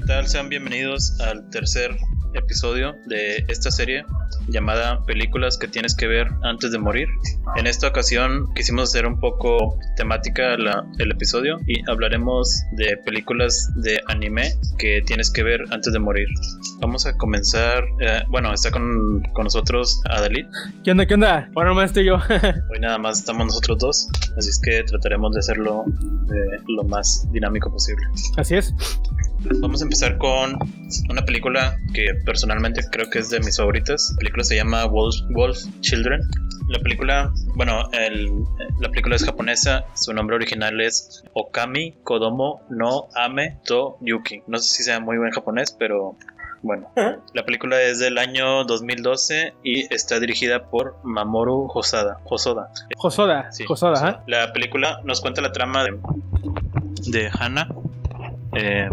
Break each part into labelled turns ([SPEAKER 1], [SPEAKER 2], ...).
[SPEAKER 1] ¿qué tal? Sean bienvenidos al tercer episodio de esta serie llamada Películas que tienes que ver antes de morir. En esta ocasión quisimos hacer un poco temática el episodio y hablaremos de películas de anime que tienes que ver antes de morir. Vamos a comenzar, eh, bueno, está con, con nosotros Adalid.
[SPEAKER 2] ¿Qué onda? ¿Qué onda? Bueno, más estoy yo.
[SPEAKER 1] Hoy nada más estamos nosotros dos, así es que trataremos de hacerlo eh, lo más dinámico posible.
[SPEAKER 2] Así es.
[SPEAKER 1] Vamos a empezar con una película que personalmente creo que es de mis favoritas. La película se llama Wolf, Wolf Children. La película, bueno, la película es japonesa. Su nombre original es Okami Kodomo no Ame to Yuki. No sé si sea muy buen japonés, pero bueno, la película es del año 2012 y está dirigida por Mamoru Hosoda.
[SPEAKER 2] Hosoda. Hosoda. Sí, Hosoda.
[SPEAKER 1] La película nos cuenta la trama de, de Hana, eh,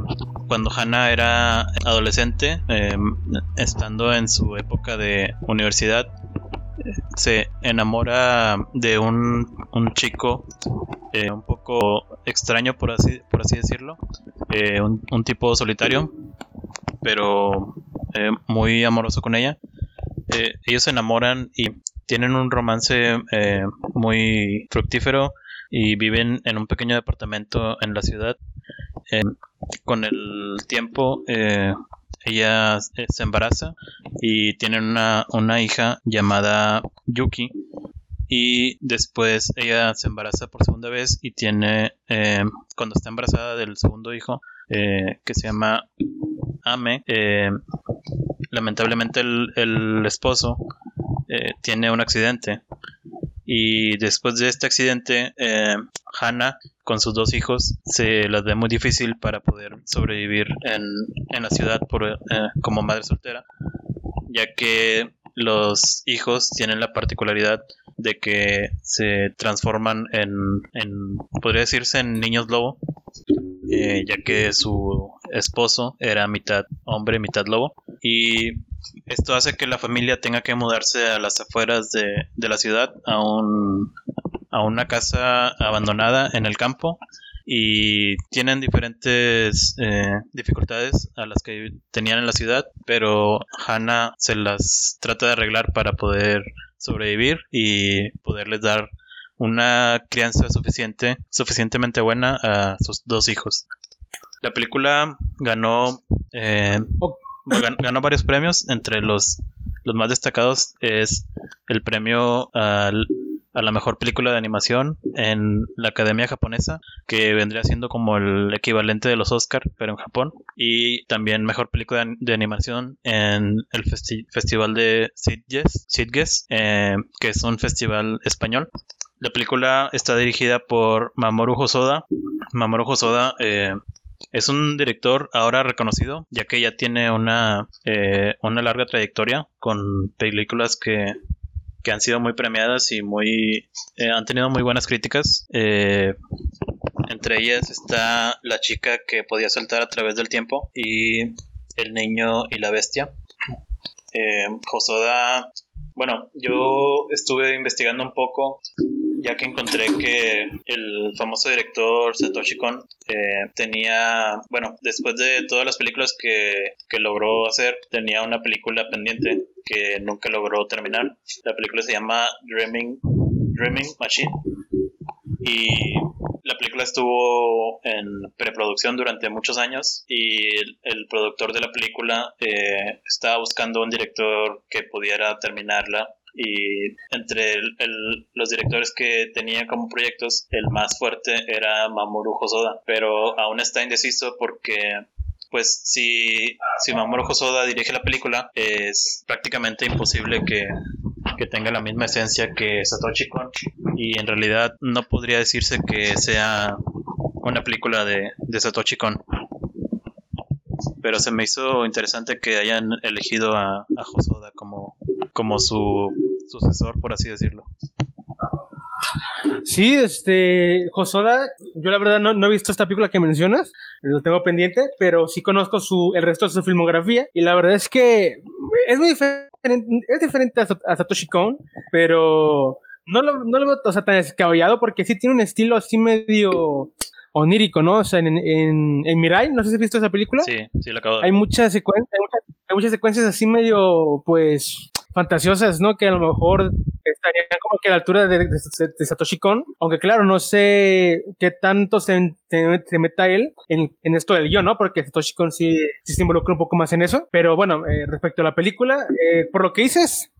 [SPEAKER 1] cuando Hannah era adolescente, eh, estando en su época de universidad, se enamora de un, chico eh, un poco extraño, por así, por así decirlo, un, tipo solitario, pero muy amoroso con ella. ellos se enamoran y tienen un romance muy fructífero y viven en un pequeño departamento en la ciudad eh, con el tiempo eh, ella se embaraza y tienen una, una hija llamada Yuki. Y después ella se embaraza por segunda vez y tiene eh, cuando está embarazada del segundo hijo que se llama Ame lamentablemente el, el esposo tiene un accidente. Y después de este accidente, eh, Hannah con sus dos hijos se las ve muy difícil para poder sobrevivir en, en la ciudad eh, como madre soltera, ya que los hijos tienen la particularidad de que se transforman en, en podría decirse, en niños lobo, eh, ya que su esposo era mitad hombre, mitad lobo, y esto hace que la familia tenga que mudarse a las afueras de, la ciudad, a, un, a una casa abandonada en el campo y tienen diferentes eh, dificultades a las que tenían en la ciudad, pero Hannah se las trata de arreglar para poder sobrevivir y poderles dar una crianza suficiente, suficientemente buena a sus dos hijos. La película ganó eh, ganó varios premios. Entre los, los más destacados es el premio a la mejor película de animación en la Academia Japonesa, que vendría siendo como el equivalente de los Oscar, pero en Japón. Y también mejor película de, animación en el Festival de Sitges, eh, que es un festival español. La película está dirigida por Mamoru Hosoda. Mamoru Hosoda eh, es un director ahora reconocido, ya que ya tiene una, eh, una larga trayectoria con películas que, que han sido muy premiadas y muy eh, han tenido muy buenas críticas. Eh, entre ellas está La chica que podía saltar a través del tiempo y El niño y la bestia. Josoda, bueno, yo estuve investigando un poco ya que encontré que el famoso director Satoshi Kon eh, tenía, bueno, después de todas las películas que, que logró hacer, tenía una película pendiente que nunca logró terminar. La película se llama Dreaming, Dreaming Machine y la película estuvo en preproducción durante muchos años y el, productor de la película eh, estaba buscando un director que pudiera terminarla y entre los directores que tenía como proyectos, el más fuerte era Mamoru Hosoda, pero aún está indeciso porque pues si, si Mamoru Hosoda dirige la película, es prácticamente imposible que, tenga la misma esencia que Satoshi Kon y en realidad no podría decirse que sea una película de, de Satoshi Kon pero se me hizo interesante que hayan elegido a, a Hosoda como, como su sucesor, por así decirlo.
[SPEAKER 2] Sí, este, Josoda, yo la verdad no, he visto esta película que mencionas, lo tengo pendiente, pero sí conozco su, el resto de su filmografía y la verdad es que es muy diferente, es diferente a, Satoshi Kon, pero no lo, no lo veo tan descabellado porque sí tiene un estilo así medio onírico, ¿no? O sea, en, en, en Mirai, no sé si has visto esa película.
[SPEAKER 1] Sí, sí, la acabo de
[SPEAKER 2] Hay muchas secuencias, hay muchas, hay muchas secuencias así medio, pues, fantasiosas, ¿no? Que a lo mejor estarían como que a la altura de, de, de Satoshi Kon, aunque claro, no sé qué tanto se, se, se meta él en, en, esto del guion, ¿no? Porque Satoshi Kon sí, sí, se involucra un poco más en eso, pero bueno, eh, respecto a la película, eh, por lo que dices,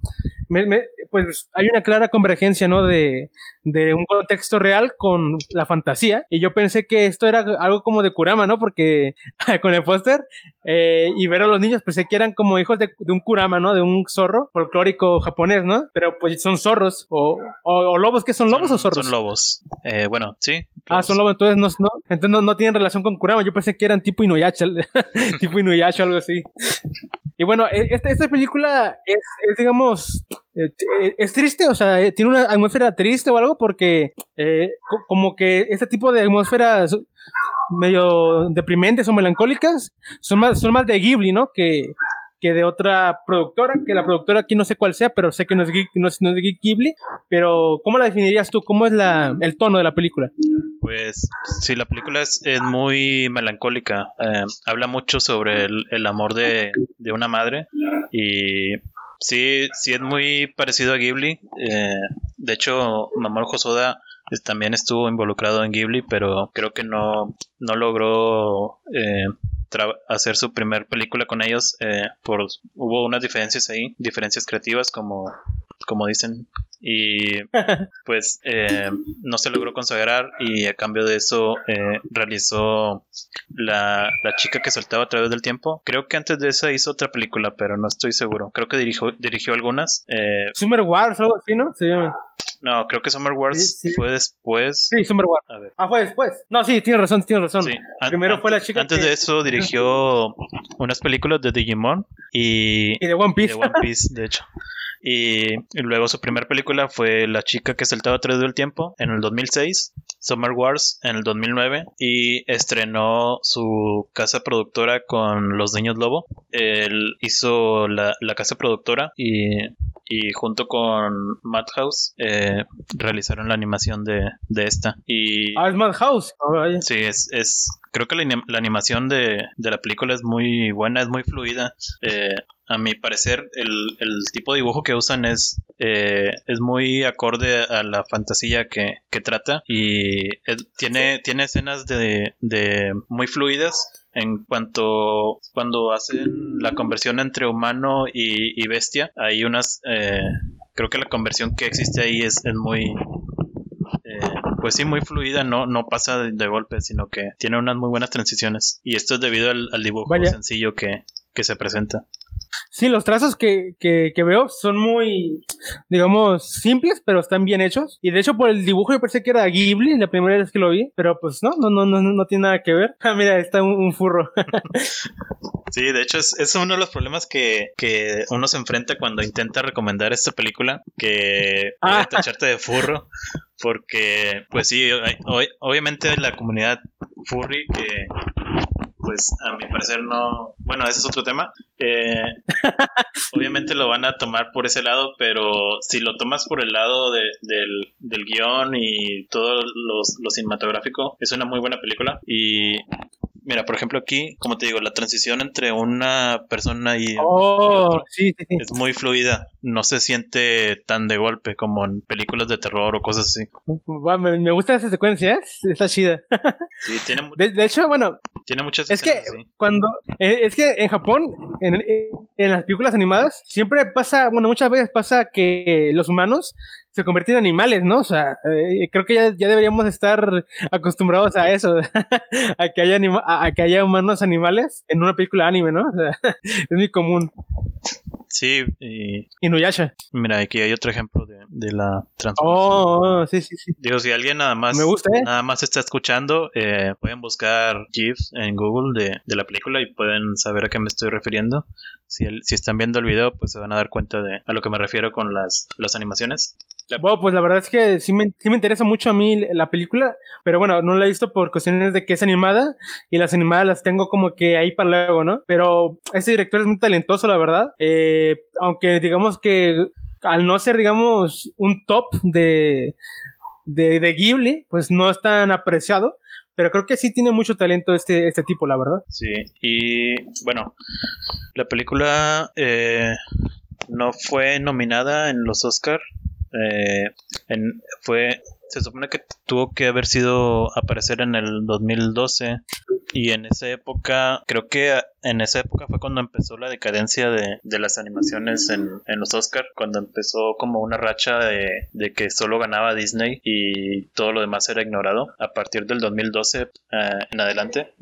[SPEAKER 2] me, me, pues hay una clara convergencia, ¿no? De, de un contexto real con la fantasía, y yo pensé que esto era algo como de Kurama, ¿no? Porque con el póster eh, y ver a los niños, pensé que eran como hijos de, de un Kurama, ¿no? De un zorro folclórico japonés, ¿no? Pero pues son zorros o, o, o lobos, ¿qué son lobos
[SPEAKER 1] son,
[SPEAKER 2] o zorros?
[SPEAKER 1] Son lobos. Eh, bueno, sí. Lobos.
[SPEAKER 2] Ah, son lobos, entonces no, no, entonces no, no, tienen relación con Kurama. Yo pensé que eran tipo Inuyasha, tipo Inuyasha, algo así. Y bueno, e, esta, esta película es, digamos, eh, es triste, o sea, eh, tiene una atmósfera triste o algo porque eh, como que este tipo de atmósferas medio deprimentes o melancólicas son más, son más de Ghibli, ¿no? Que, que de otra productora, que la productora aquí no sé cuál sea, pero sé que no es, no es, no es Ghibli, pero ¿cómo la definirías tú? ¿Cómo es la, el tono de la película?
[SPEAKER 1] Pues sí, la película es, es muy melancólica, eh, habla mucho sobre el, el amor de, de, una madre y sí, sí es muy parecido a Ghibli, eh, de hecho Mamoru Hosoda también estuvo involucrado en Ghibli, pero creo que no, no logró eh, hacer su primer película con ellos. Eh, por, hubo unas diferencias ahí, diferencias creativas, como, como dicen. Y pues eh, no se logró consagrar y a cambio de eso eh, realizó la, la, chica que saltaba a través del tiempo. Creo que antes de esa hizo otra película, pero no estoy seguro. Creo que dirigió, dirigió algunas. Eh,
[SPEAKER 2] Summer Wars, algo así, ¿no? Llama.
[SPEAKER 1] No, creo que Summer Wars sí, sí. fue después.
[SPEAKER 2] Sí, Summer Wars. A ver. Ah, fue después. No, sí, tienes razón, tienes razón. Sí. Primero fue la chica.
[SPEAKER 1] Antes que... de eso dirigió unas películas de Digimon y.
[SPEAKER 2] Y de One Piece.
[SPEAKER 1] Y de One Piece, de hecho. Y, y, luego su primera película fue La chica que saltaba a través del tiempo en el 2006, Summer Wars en el 2009 y estrenó su casa productora con Los Niños Lobo. Él hizo la, la casa productora y y junto con Madhouse eh, realizaron la animación de, de, esta. Y,
[SPEAKER 2] ah, es Madhouse.
[SPEAKER 1] Sí, es, es, creo que la, la animación de, de, la película es muy buena, es muy fluida. Eh, a mi parecer, el, el, tipo de dibujo que usan es, eh, es muy acorde a la fantasía que, que trata y es, tiene, tiene escenas de, de muy fluidas en cuanto cuando hacen la conversión entre humano y, y bestia, hay unas, eh, creo que la conversión que existe ahí es, es muy, eh, pues sí, muy fluida, no, no pasa de, de, golpe, sino que tiene unas muy buenas transiciones. Y esto es debido al, al dibujo Vaya. sencillo que, que se presenta.
[SPEAKER 2] Sí, los trazos que, que, que, veo son muy, digamos, simples, pero están bien hechos. Y de hecho, por el dibujo yo pensé que era Ghibli la primera vez que lo vi, pero pues no, no, no, no, no tiene nada que ver. Ah, mira, está un, un furro.
[SPEAKER 1] sí, de hecho, es, es, uno de los problemas que, que uno se enfrenta cuando intenta recomendar esta película, que ah. tacharte de furro. Porque, pues sí, obviamente la comunidad furry que pues a mi parecer no, bueno, ese es otro tema. Eh, obviamente lo van a tomar por ese lado, pero si lo tomas por el lado de, del, del guion y todo lo, lo cinematográfico, es una muy buena película y Mira, por ejemplo, aquí, como te digo, la transición entre una persona y,
[SPEAKER 2] oh, otro sí, sí, sí.
[SPEAKER 1] es muy fluida. No se siente tan de golpe como en películas de terror o cosas así.
[SPEAKER 2] Me, me gusta esa secuencia, ¿eh? está chida.
[SPEAKER 1] Sí, tiene
[SPEAKER 2] de, de, hecho, bueno,
[SPEAKER 1] tiene muchas
[SPEAKER 2] Es
[SPEAKER 1] escenas,
[SPEAKER 2] que cuando eh, es que en Japón en, en las películas animadas siempre pasa, bueno, muchas veces pasa que los humanos se convierten en animales, ¿no? O sea, eh, creo que ya, ya, deberíamos estar acostumbrados a eso, a, que haya anima a, a, que haya humanos animales en una película anime, ¿no? O sea, es muy común.
[SPEAKER 1] Sí, y...
[SPEAKER 2] Inuyasha.
[SPEAKER 1] Mira, aquí hay otro ejemplo de, de la transformación.
[SPEAKER 2] Oh, sí, sí, sí.
[SPEAKER 1] Digo, si alguien nada más,
[SPEAKER 2] Me gusta, ¿eh?
[SPEAKER 1] nada más está escuchando, eh, pueden buscar GIFs en Google de, de, la película y pueden saber a qué me estoy refiriendo. Si, están viendo el video, pues se van a dar cuenta de a lo que me refiero con las, las animaciones.
[SPEAKER 2] Bueno, pues la verdad es que sí me, sí me interesa mucho a mí la película, pero bueno, no la he visto por cuestiones de que es animada y las animadas las tengo como que ahí para luego, ¿no? Pero ese director es muy talentoso, la verdad. Eh, aunque digamos que al no ser, digamos, un top de, de, de Ghibli, pues no es tan apreciado pero creo que sí tiene mucho talento este, este tipo, la verdad.
[SPEAKER 1] Sí, y bueno, la película eh, no fue nominada en los Oscar. Eh, en, fue se supone que tuvo que haber sido aparecer en el 2012 y en esa época, creo que en esa época fue cuando empezó la decadencia de, de las animaciones en, en los Oscars, cuando empezó como una racha de, de, que solo ganaba Disney y todo lo demás era ignorado. A partir del 2012 eh, en adelante,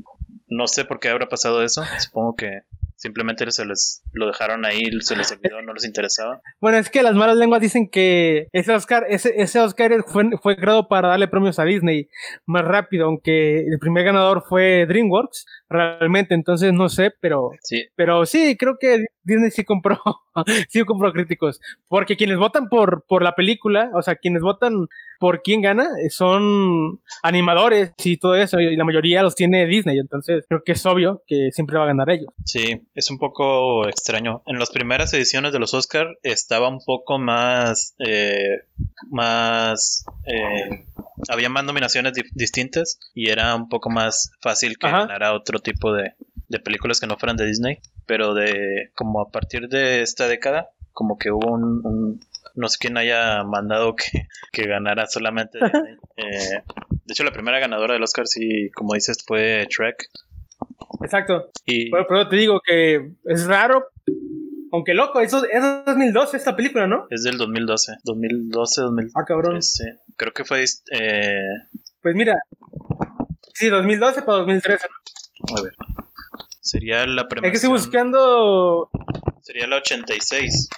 [SPEAKER 1] no sé por qué habrá pasado eso, supongo que Simplemente se les lo dejaron ahí, se les olvidó, no les interesaba.
[SPEAKER 2] Bueno, es que las malas lenguas dicen que ese Oscar, ese, ese Oscar fue, fue creado para darle premios a Disney más rápido, aunque el primer ganador fue DreamWorks, realmente, entonces no sé, pero
[SPEAKER 1] sí,
[SPEAKER 2] pero sí creo que Disney sí compró, sí compró críticos, porque quienes votan por, por la película, o sea, quienes votan por quién gana, son animadores y todo eso, y la mayoría los tiene Disney, entonces creo que es obvio que siempre va a ganar ellos.
[SPEAKER 1] Sí, es un poco extraño. En las primeras ediciones de los Oscar estaba un poco más, eh, más, eh, había más nominaciones distintas y era un poco más fácil que ganara otro tipo de, de películas que no fueran de Disney, pero de como a partir de esta década, como que hubo un, no sé quién haya mandado que, que ganara solamente Disney. Eh, de hecho, la primera ganadora del Oscar, sí, como dices, fue Trek.
[SPEAKER 2] Exacto. Y... Pero, te digo que es raro, aunque loco, eso es 2012 esta película, ¿no?
[SPEAKER 1] Es del 2012, 2012, 2013.
[SPEAKER 2] Ah, cabrón.
[SPEAKER 1] Creo que fue... Eh...
[SPEAKER 2] Pues mira, sí, 2012 para 2013.
[SPEAKER 1] A ver. Sería la
[SPEAKER 2] primera. Es que estoy buscando.
[SPEAKER 1] Sería la 86.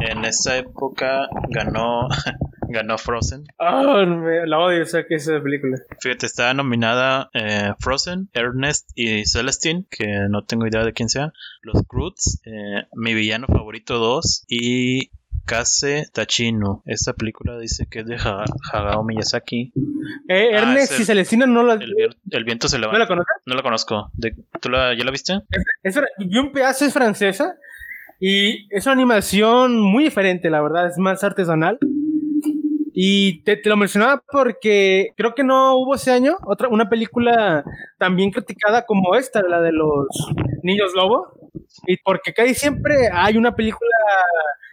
[SPEAKER 1] En esa época ganó ganó Frozen.
[SPEAKER 2] Ah, la odio, o sea, que esa película.
[SPEAKER 1] Fíjate, está nominada eh, Frozen, Ernest y Celestine, que no tengo idea de quién sea. Los Croods, eh, Mi Villano Favorito 2 y Kase Tachino. Esta película dice que es de Hagao Miyazaki.
[SPEAKER 2] Eh, ah, Ernest y Celestina no la...
[SPEAKER 1] El, viento se levanta.
[SPEAKER 2] ¿No la conoces?
[SPEAKER 1] No la conozco. ¿Tú la, ya la viste?
[SPEAKER 2] Es, un pedazo es francesa y es una animación muy diferente, la verdad. Es más artesanal. Y te, lo mencionaba porque creo que no hubo ese año otra una película también criticada como esta, la de los niños lobo. Y porque casi siempre hay una película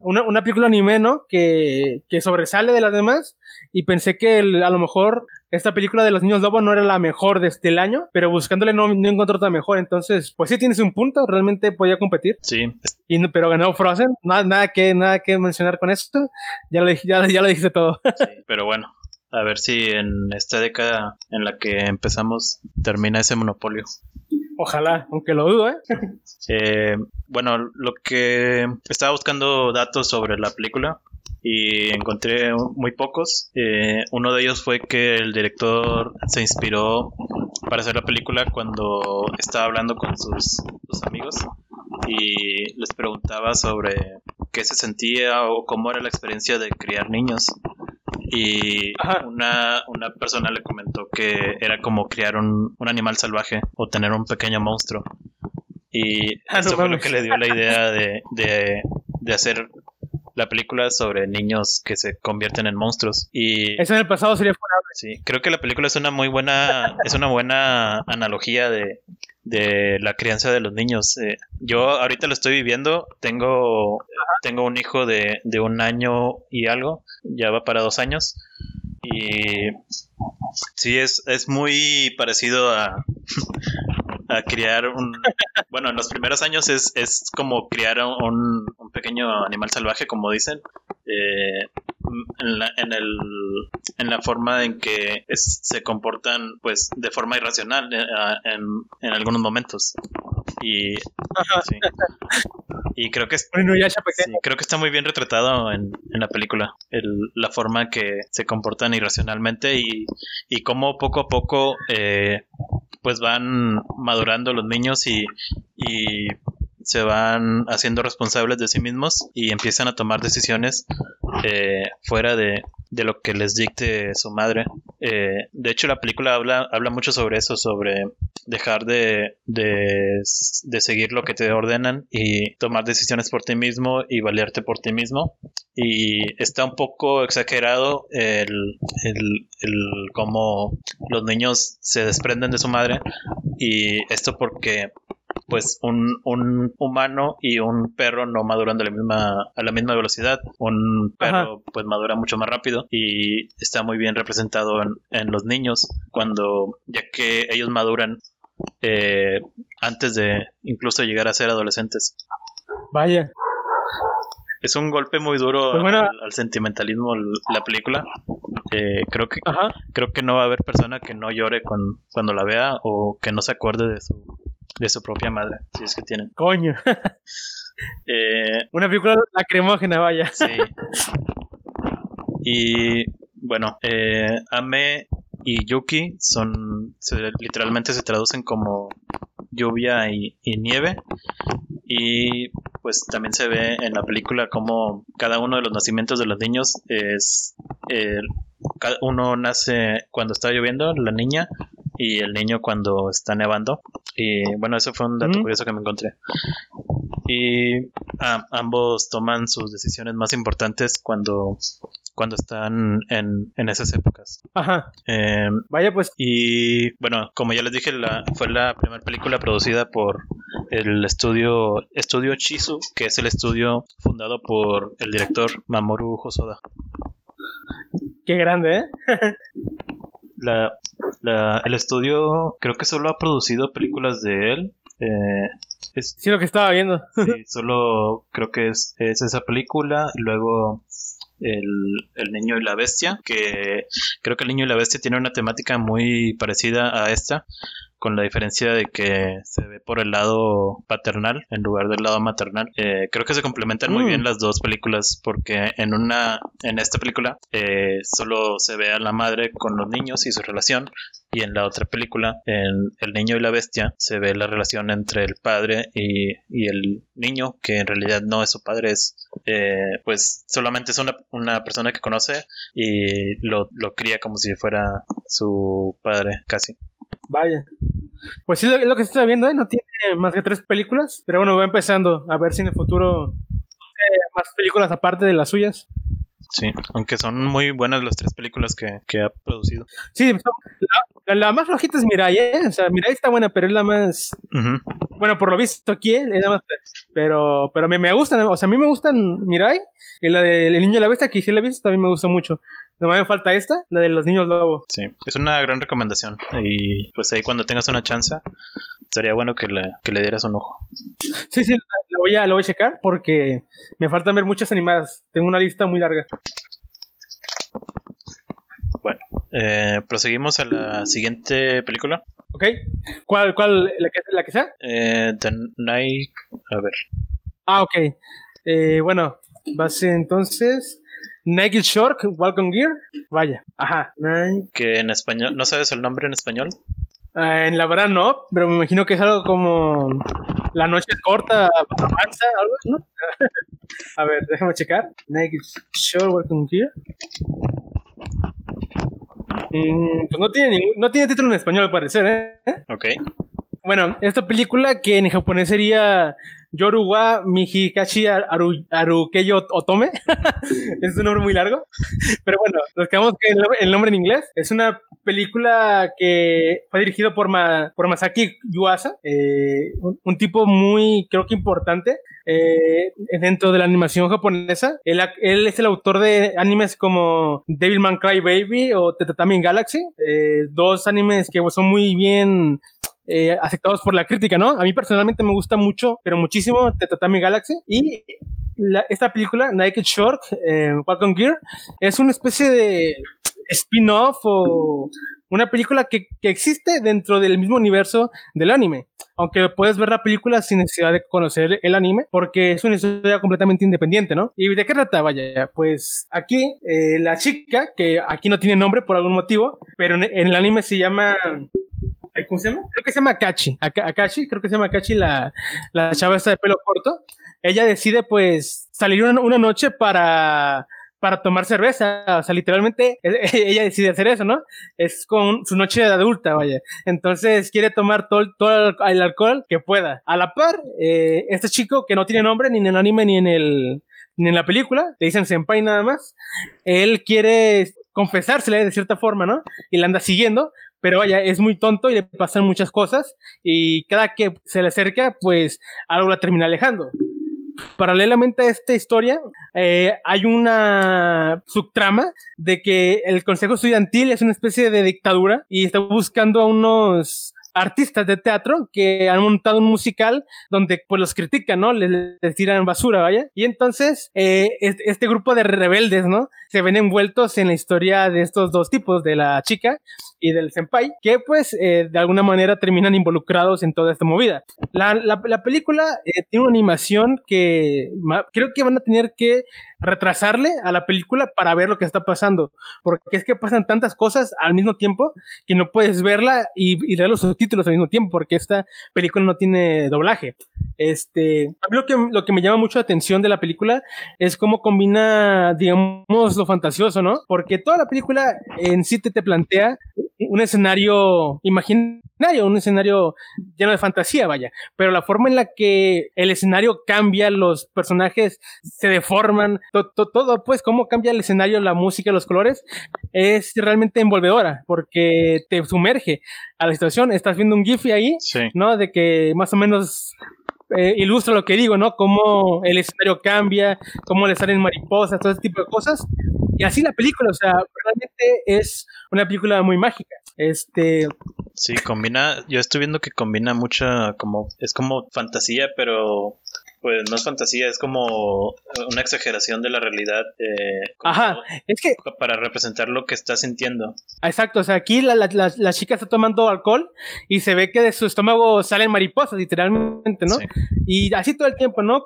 [SPEAKER 2] una, una película anime, ¿no? Que, que, sobresale de las demás. Y pensé que a lo mejor esta película de los niños lobo no era la mejor de este año, pero buscándole no, no encontré otra mejor. Entonces, pues sí tienes un punto, realmente podía competir.
[SPEAKER 1] Sí.
[SPEAKER 2] Y, pero ganó Frozen, nada, nada, que, nada que mencionar con esto. Ya lo, ya, ya lo dijiste todo.
[SPEAKER 1] Sí, pero bueno, a ver si en esta década en la que empezamos termina ese monopolio.
[SPEAKER 2] Ojalá, aunque lo dudo, ¿eh?
[SPEAKER 1] ¿eh? Bueno, lo que estaba buscando datos sobre la película y encontré muy pocos. Eh, uno de ellos fue que el director se inspiró para hacer la película cuando estaba hablando con sus, sus amigos y les preguntaba sobre qué se sentía o cómo era la experiencia de criar niños. Y una, una, persona le comentó que era como criar un, un animal salvaje o tener un pequeño monstruo. Y ah, eso fue lo que le dio la idea de, de, de, hacer la película sobre niños que se convierten en monstruos. Y
[SPEAKER 2] eso en el pasado sería favorable.
[SPEAKER 1] Sí, creo que la película es una muy buena, es una buena analogía de, de la crianza de los niños. Eh, yo ahorita lo estoy viviendo, tengo, tengo un hijo de, de un año y algo, ya va para dos años. Y sí, es, es muy parecido a, a criar un... Bueno, en los primeros años es, es como criar un, un pequeño animal salvaje, como dicen. Eh, en, la, en, el, en la forma en que se comportan pues de forma irracional eh, en, en, algunos momentos. Y y creo que creo que está muy bien retratado en, en la película el, la forma que se comportan irracionalmente y, y cómo poco a poco eh, pues van madurando los niños y, y se van haciendo responsables de sí mismos y empiezan a tomar decisiones eh, fuera de, de, lo que les dicte su madre. Eh, de hecho, la película habla, habla mucho sobre eso, sobre dejar de, de, de, seguir lo que te ordenan y tomar decisiones por ti mismo y valerte por ti mismo. Y está un poco exagerado el, el, el cómo los niños se desprenden de su madre y esto porque pues un, un, humano y un perro no maduran de la misma, a la misma velocidad. Un perro pues madura mucho más rápido y está muy bien representado en, en los niños cuando ya que ellos maduran eh, antes de incluso llegar a ser adolescentes.
[SPEAKER 2] Vaya.
[SPEAKER 1] Es un golpe muy duro pues al, sentimentalismo la película. Eh, creo que creo que no va a haber persona que no llore con, cuando la vea o que no se acuerde de su de su propia madre, si es que tienen.
[SPEAKER 2] Coño.
[SPEAKER 1] Eh,
[SPEAKER 2] Una película lacrimógena, vaya.
[SPEAKER 1] Sí. Y bueno, eh, Ame y Yuki son literalmente se traducen como lluvia y, nieve. Y pues también se ve en la película como cada uno de los nacimientos de los niños es uno nace cuando está lloviendo la niña y el niño cuando está nevando. Y bueno eso fue un dato curioso que me encontré. Y ambos toman sus decisiones más importantes cuando cuando están en, en esas épocas.
[SPEAKER 2] Ajá.
[SPEAKER 1] Em,
[SPEAKER 2] Vaya pues.
[SPEAKER 1] Y bueno, como ya les dije, la, fue la primera película producida por el estudio Estudio Chizu, que es el estudio fundado por el director Mamoru Hosoda.
[SPEAKER 2] Qué grande, ¿eh?
[SPEAKER 1] la, la, el estudio creo que solo ha producido películas de él. Eh,
[SPEAKER 2] es, sí, lo que estaba viendo.
[SPEAKER 1] sí, solo creo que es, es esa película. Y luego el, el, niño y la bestia, que creo que el niño y la bestia tiene una temática muy parecida a esta, con la diferencia de que se ve por el lado paternal en lugar del lado maternal. Eh, creo que se complementan muy bien mm. las dos películas porque en una, en esta película eh, solo se ve a la madre con los niños y su relación y en la otra película, en El niño y la bestia, se ve la relación entre el padre y, y el niño, que en realidad no es su padre, es eh, pues solamente es una, una, persona que conoce y lo, lo cría como si fuera su padre casi.
[SPEAKER 2] Vaya. Pues sí, es lo que estoy viendo, ¿eh? No tiene más que tres películas, pero bueno, va empezando a ver si en el futuro eh, más películas aparte de las suyas.
[SPEAKER 1] Sí, aunque son muy buenas las tres películas que, que ha producido.
[SPEAKER 2] Sí, la, la, más flojita es Mirai, ¿eh? O sea, Mirai está buena, pero es la más... Bueno, por lo visto aquí, ¿eh? es la más... Pero, pero me, me gustan, o sea, a mí me gustan Mirai y la del Niño de la Bestia, que sí la he visto, también me gustó mucho. No me falta esta, la de los niños lobo.
[SPEAKER 1] Sí, es una gran recomendación. Y pues ahí cuando tengas una chance, sería bueno que le, que le dieras un ojo.
[SPEAKER 2] Sí, sí, la voy, a, la voy a checar porque me faltan ver muchas animadas. Tengo una lista muy larga.
[SPEAKER 1] Bueno, eh, proseguimos a la siguiente película.
[SPEAKER 2] Ok. ¿Cuál, cuál, la que, la que sea?
[SPEAKER 1] Eh, The Night, a ver.
[SPEAKER 2] Ah, ok. Eh, bueno, va a ser entonces Naked Shark, Welcome Gear. Vaya, ajá.
[SPEAKER 1] Que en español, ¿no sabes el nombre en español?
[SPEAKER 2] Ah, en la verdad no, pero me imagino que es algo como La noche es corta, avanza, algo, ¿no? A ver, déjame checar. Naked Shark, Welcome Gear. Mm, pues no tiene, ningún, no tiene título en español al parecer, ¿eh?
[SPEAKER 1] Ok.
[SPEAKER 2] Bueno, esta película que en japonés sería Yoruwa Mijikashi Aru, Arukeyo Otome. es un nombre muy largo. Pero bueno, nos quedamos con el nombre en inglés. Es una película que fue dirigido por, por Masaki Yuasa, eh, un, tipo muy, creo que importante eh, dentro de la animación japonesa. Él, él, es el autor de animes como Devilman Cry Baby o Tetatami Galaxy, eh, dos animes que son muy bien eh, aceptados por la crítica, ¿no? A mí personalmente me gusta mucho, pero muchísimo Tetatami Galaxy. Y esta película, Naked Shark, eh, Gear, es una especie de spin-off o una película que, que, existe dentro del mismo universo del anime. Aunque puedes ver la película sin necesidad de conocer el anime, porque es una historia completamente independiente, ¿no? ¿Y de qué trata? Vaya, pues aquí eh, la chica, que aquí no tiene nombre por algún motivo, pero en, en el anime se llama ¿Cómo se llama? Creo que se llama Akachi. Akachi, creo que se llama Akachi, la, la chava esta de pelo corto. Ella decide, pues, salir una, noche para para tomar cerveza. O sea, literalmente ella decide hacer eso, ¿no? Es con su noche de adulta, vaya. Entonces quiere tomar todo, todo el alcohol que pueda. A la par, eh, este chico que no tiene nombre ni en el anime ni en el ni en la película, le dicen senpai nada más, él quiere confesársele de cierta forma, ¿no? Y la anda siguiendo, pero vaya, es muy tonto y le pasan muchas cosas y cada que se le acerca, pues algo la termina alejando. Paralelamente a esta historia, eh, hay una subtrama de que el Consejo Estudiantil es una especie de dictadura y está buscando a unos artistas de teatro que han montado un musical donde pues los critican, ¿no? Les, tiran basura, vaya. Y entonces eh, este, grupo de rebeldes, ¿no? Se ven envueltos en la historia de estos dos tipos, de la chica y del senpai, que pues eh, de alguna manera terminan involucrados en toda esta movida. La, la, película eh, tiene una animación que creo que van a tener que retrasarle a la película para ver lo que está pasando, porque es que pasan tantas cosas al mismo tiempo que no puedes verla y, y leer los subtítulos al mismo tiempo, porque esta película no tiene doblaje. Este, a mí lo que, lo que me llama mucho la atención de la película es cómo combina, digamos, lo fantasioso, ¿no? Porque toda la película en sí te, te plantea un escenario imaginario, un escenario lleno de fantasía, vaya, pero la forma en la que el escenario cambia, los personajes se deforman, todo, pues, cómo cambia el escenario, la música, los colores, es realmente envolvedora, porque te sumerge a la situación. Estás viendo un GIF ahí, ¿no? De que más o menos eh, ilustra lo que digo, ¿no? Cómo el escenario cambia, cómo le salen mariposas, todo ese tipo de cosas. Y así la película, o sea, realmente es una película muy mágica. Este.
[SPEAKER 1] Sí, combina. Yo estoy viendo que combina mucha, como. Es como fantasía, pero pues no es fantasía, es como una exageración de la realidad. Eh,
[SPEAKER 2] Ajá, es que...
[SPEAKER 1] Para representar lo que está sintiendo.
[SPEAKER 2] Exacto, o sea, aquí la, la, chica está tomando alcohol y se ve que de su estómago salen mariposas, literalmente, ¿no? Y así todo el tiempo, ¿no?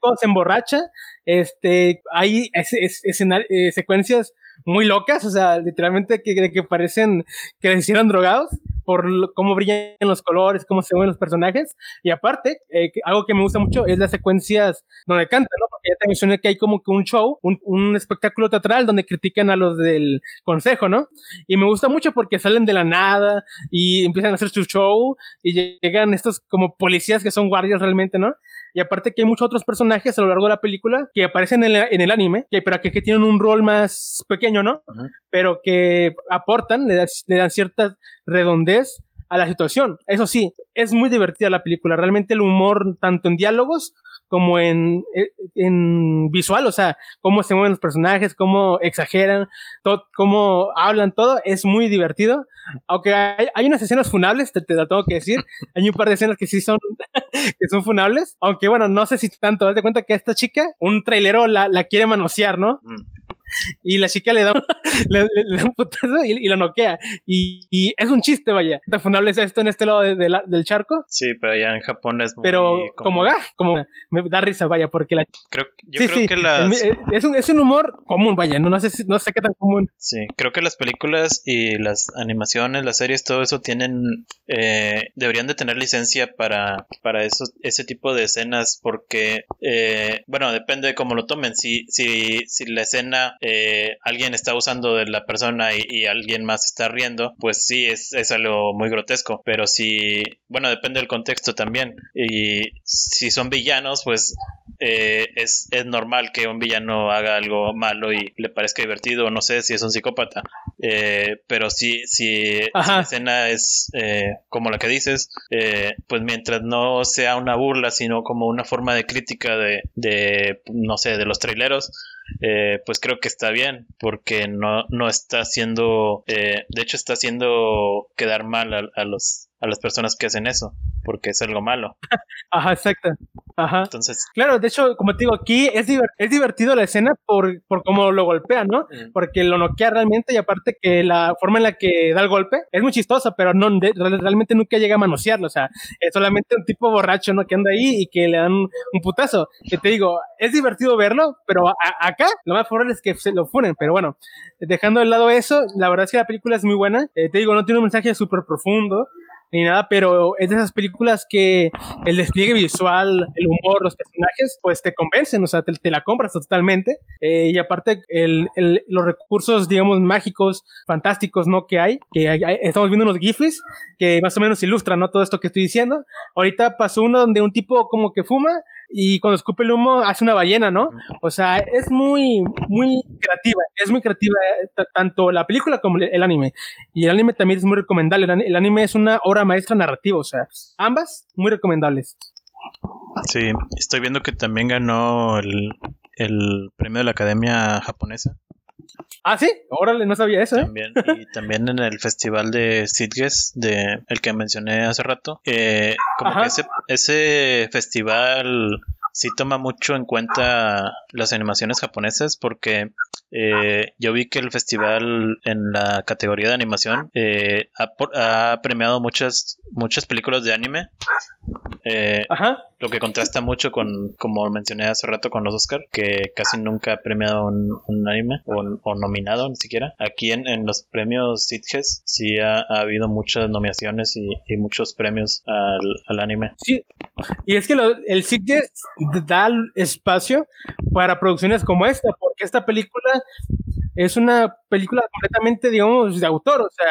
[SPEAKER 2] Cuando se emborracha, este, hay eh, secuencias muy locas, o sea, literalmente que, que parecen que les hicieron drogados por cómo brillan los colores, cómo se ven los personajes. Y aparte, eh, algo que me gusta mucho es las secuencias donde cantan, ¿no? Porque ya te mencioné que hay como que un show, un, un, espectáculo teatral donde critican a los del consejo, ¿no? Y me gusta mucho porque salen de la nada y empiezan a hacer su show y llegan estos como policías que son guardias realmente, ¿no? Y aparte que hay muchos otros personajes a lo largo de la película que aparecen en el, en el anime, que, pero que, que, tienen un rol más pequeño, ¿no? Pero que aportan, le, le dan cierta redondez a la situación. Eso sí, es muy divertida la película. Realmente el humor, tanto en diálogos como en, eh, en visual, o sea, cómo se mueven los personajes, cómo exageran, todo, cómo hablan, todo es muy divertido. Aunque hay, hay unas escenas funables, te, te, lo tengo que decir. Hay un par de escenas que sí son, que son funables. Aunque bueno, no sé si tanto. Date cuenta que esta chica, un trailero la, la quiere manosear, ¿no? Mm y la chica le da, le, da un putazo y, y, lo noquea. Y, y, es un chiste, vaya. ¿Te funable es esto en este lado de, de la, del charco?
[SPEAKER 1] Sí, pero allá en Japón es muy
[SPEAKER 2] Pero como, como, como me da risa, vaya, porque la...
[SPEAKER 1] Creo, yo sí, creo sí, que las...
[SPEAKER 2] Es un, es un humor común, vaya, no, no, sé, no sé qué tan común.
[SPEAKER 1] Sí, creo que las películas y las animaciones, las series, todo eso tienen... Eh, deberían de tener licencia para, para eso, ese tipo de escenas porque, eh, bueno, depende de cómo lo tomen. Si, si, si la escena eh, alguien está usando de la persona y, alguien más está riendo, pues sí, es, es algo muy grotesco. Pero si, bueno, depende del contexto también. Y si son villanos, pues eh, es, es, normal que un villano haga algo malo y le parezca divertido, no sé si es un psicópata, eh, pero si, si, la escena es eh, como la que dices, pues mientras no sea una burla, sino como una forma de crítica de, de no sé, de los traileros, eh, pues creo que está bien, porque no, no está haciendo, eh, de hecho está haciendo quedar mal a, a, los, a las personas que hacen eso, porque es algo malo.
[SPEAKER 2] Ajá, exacto. Ajá. Entonces. Claro, de hecho, como te digo, aquí es, es divertido la escena por, por cómo lo golpea, ¿no? Mm. Porque lo noquea realmente y aparte que la forma en la que da el golpe es muy chistosa, pero no, de, realmente nunca llega a manosearlo, o sea, es solamente un tipo borracho, ¿no? Que anda ahí y que le dan un, putazo. Que te digo, es divertido verlo, pero acá lo más probable es que se lo funen, pero bueno, dejando de lado eso, la verdad es que la película es muy buena. Eh, te digo, no tiene un mensaje súper profundo. Ni nada, pero es de esas películas que el despliegue visual, el humor, los personajes, pues te convencen, o sea, te, la compras totalmente. Eh, y aparte, el, el, los recursos, digamos, mágicos, fantásticos, ¿no? Que hay, que estamos viendo unos GIFs que más o menos ilustran, ¿no? Todo esto que estoy diciendo. Ahorita pasó uno donde un tipo como que fuma y cuando escupe el humo hace una ballena, ¿no? O sea, es muy, muy creativa, es muy creativa eh, tanto la película como el anime. Y el anime también es muy recomendable. El anime es una obra maestra narrativa, o sea, ambas muy recomendables.
[SPEAKER 1] Sí, estoy viendo que también ganó el, el premio de la Academia Japonesa
[SPEAKER 2] Ah, sí, órale, no sabía eso.
[SPEAKER 1] ¿eh? También, y también en el festival de Sitges, de el que mencioné hace rato, eh, como que ese, ese festival sí toma mucho en cuenta las animaciones japonesas porque eh, yo vi que el festival en la categoría de animación eh, ha, premiado muchas muchas películas de anime eh, lo que contrasta mucho con como mencioné hace rato con los Oscar que casi nunca ha premiado un, anime o, nominado ni siquiera. Aquí en, los premios Sitges sí ha, habido muchas nominaciones y, muchos premios al, anime.
[SPEAKER 2] Sí y es que el Sitges da espacio para producciones como esta, porque esta película es una película completamente, digamos, de autor, o sea,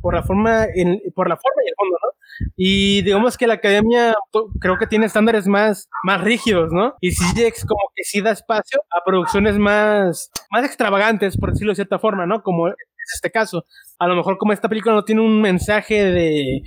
[SPEAKER 2] por la forma, por la forma y el fondo, ¿no? Y digamos que la academia creo que tiene estándares más, más rígidos, ¿no? Y CGX como que sí da espacio a producciones más, más extravagantes, por decirlo de cierta forma, ¿no? Como es este caso. A lo mejor como esta película no tiene un mensaje de,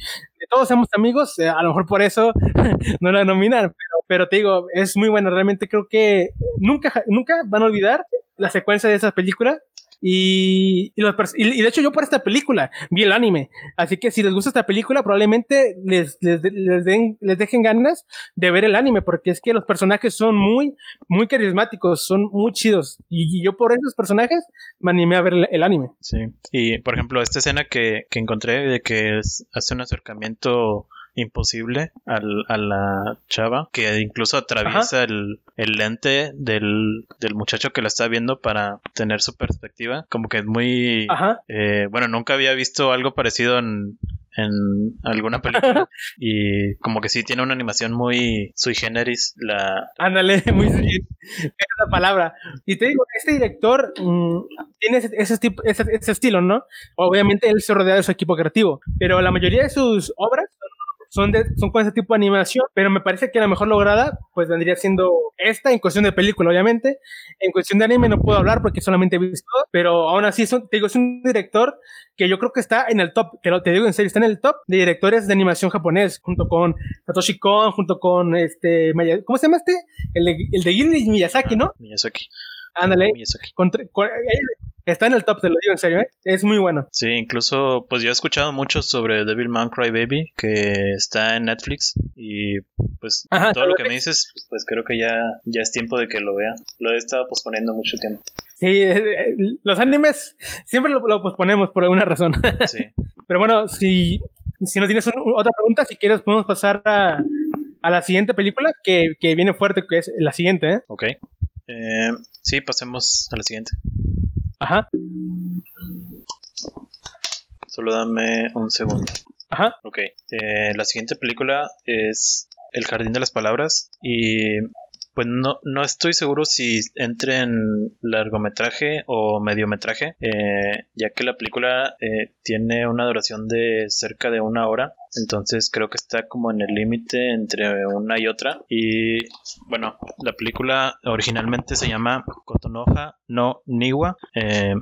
[SPEAKER 2] todos somos amigos, eh, a lo mejor por eso no la nominan, pero, pero, te digo, es muy buena, realmente creo que nunca, nunca van a olvidar la secuencia de esa película y, y, de hecho yo por esta película vi el anime. Así que si les gusta esta película, probablemente les, les, den, les dejen ganas de ver el anime, porque es que los personajes son muy, muy carismáticos, son muy chidos. Y, yo por esos personajes me animé a ver el, anime.
[SPEAKER 1] Sí, y por ejemplo, esta escena que, que encontré de que hace un acercamiento imposible al, a la chava, que incluso atraviesa el, el, lente del, del, muchacho que la está viendo para tener su perspectiva. Como que es muy... Eh, bueno, nunca había visto algo parecido en, en alguna película. Y como que sí tiene una animación muy sui generis la
[SPEAKER 2] ándale muy sui la palabra. Y te digo este director mm, tiene ese, ese, ese, estilo no obviamente él se rodea de su equipo creativo pero la mayoría de sus obras son, de, son con ese tipo de animación, pero me parece que la mejor lograda, pues vendría siendo esta, en cuestión de película, obviamente. En cuestión de anime no puedo hablar porque solamente he visto, pero aún así, son, te digo, es un director que yo creo que está en el top, te, lo, te digo en serio, está en el top de directores de animación japonés, junto con Satoshi Kon, junto con este, ¿cómo se llama este? El de, el de Ghibli Miyazaki, ¿no?
[SPEAKER 1] Miyazaki.
[SPEAKER 2] Ándale. Está en el top, te lo digo en serio, ¿eh? Es muy bueno.
[SPEAKER 1] Sí, incluso, pues yo he escuchado mucho sobre Devil Man Cry Baby, que está en Netflix. Y pues todo lo que me dices, pues creo que ya, ya es tiempo de que lo vea. Lo he estado posponiendo mucho tiempo.
[SPEAKER 2] Sí, eh, eh, los animes siempre lo, posponemos por alguna razón. Sí. Pero bueno, si, si no tienes otra pregunta, si quieres podemos pasar a, a la siguiente película que, que, viene fuerte, que es la siguiente. ¿eh?
[SPEAKER 1] Ok. Eh, sí, pasemos a la siguiente.
[SPEAKER 2] Ajá.
[SPEAKER 1] Solo dame un segundo.
[SPEAKER 2] Ajá.
[SPEAKER 1] Ok. Eh, la siguiente película es El Jardín de las Palabras y pues no, no estoy seguro si entre en largometraje o mediometraje, eh, ya que la película eh, tiene una duración de cerca de una hora. Entonces creo que está como en el límite entre una y otra. Y bueno, la película originalmente se llama Kotonoha no Niwa. Eh,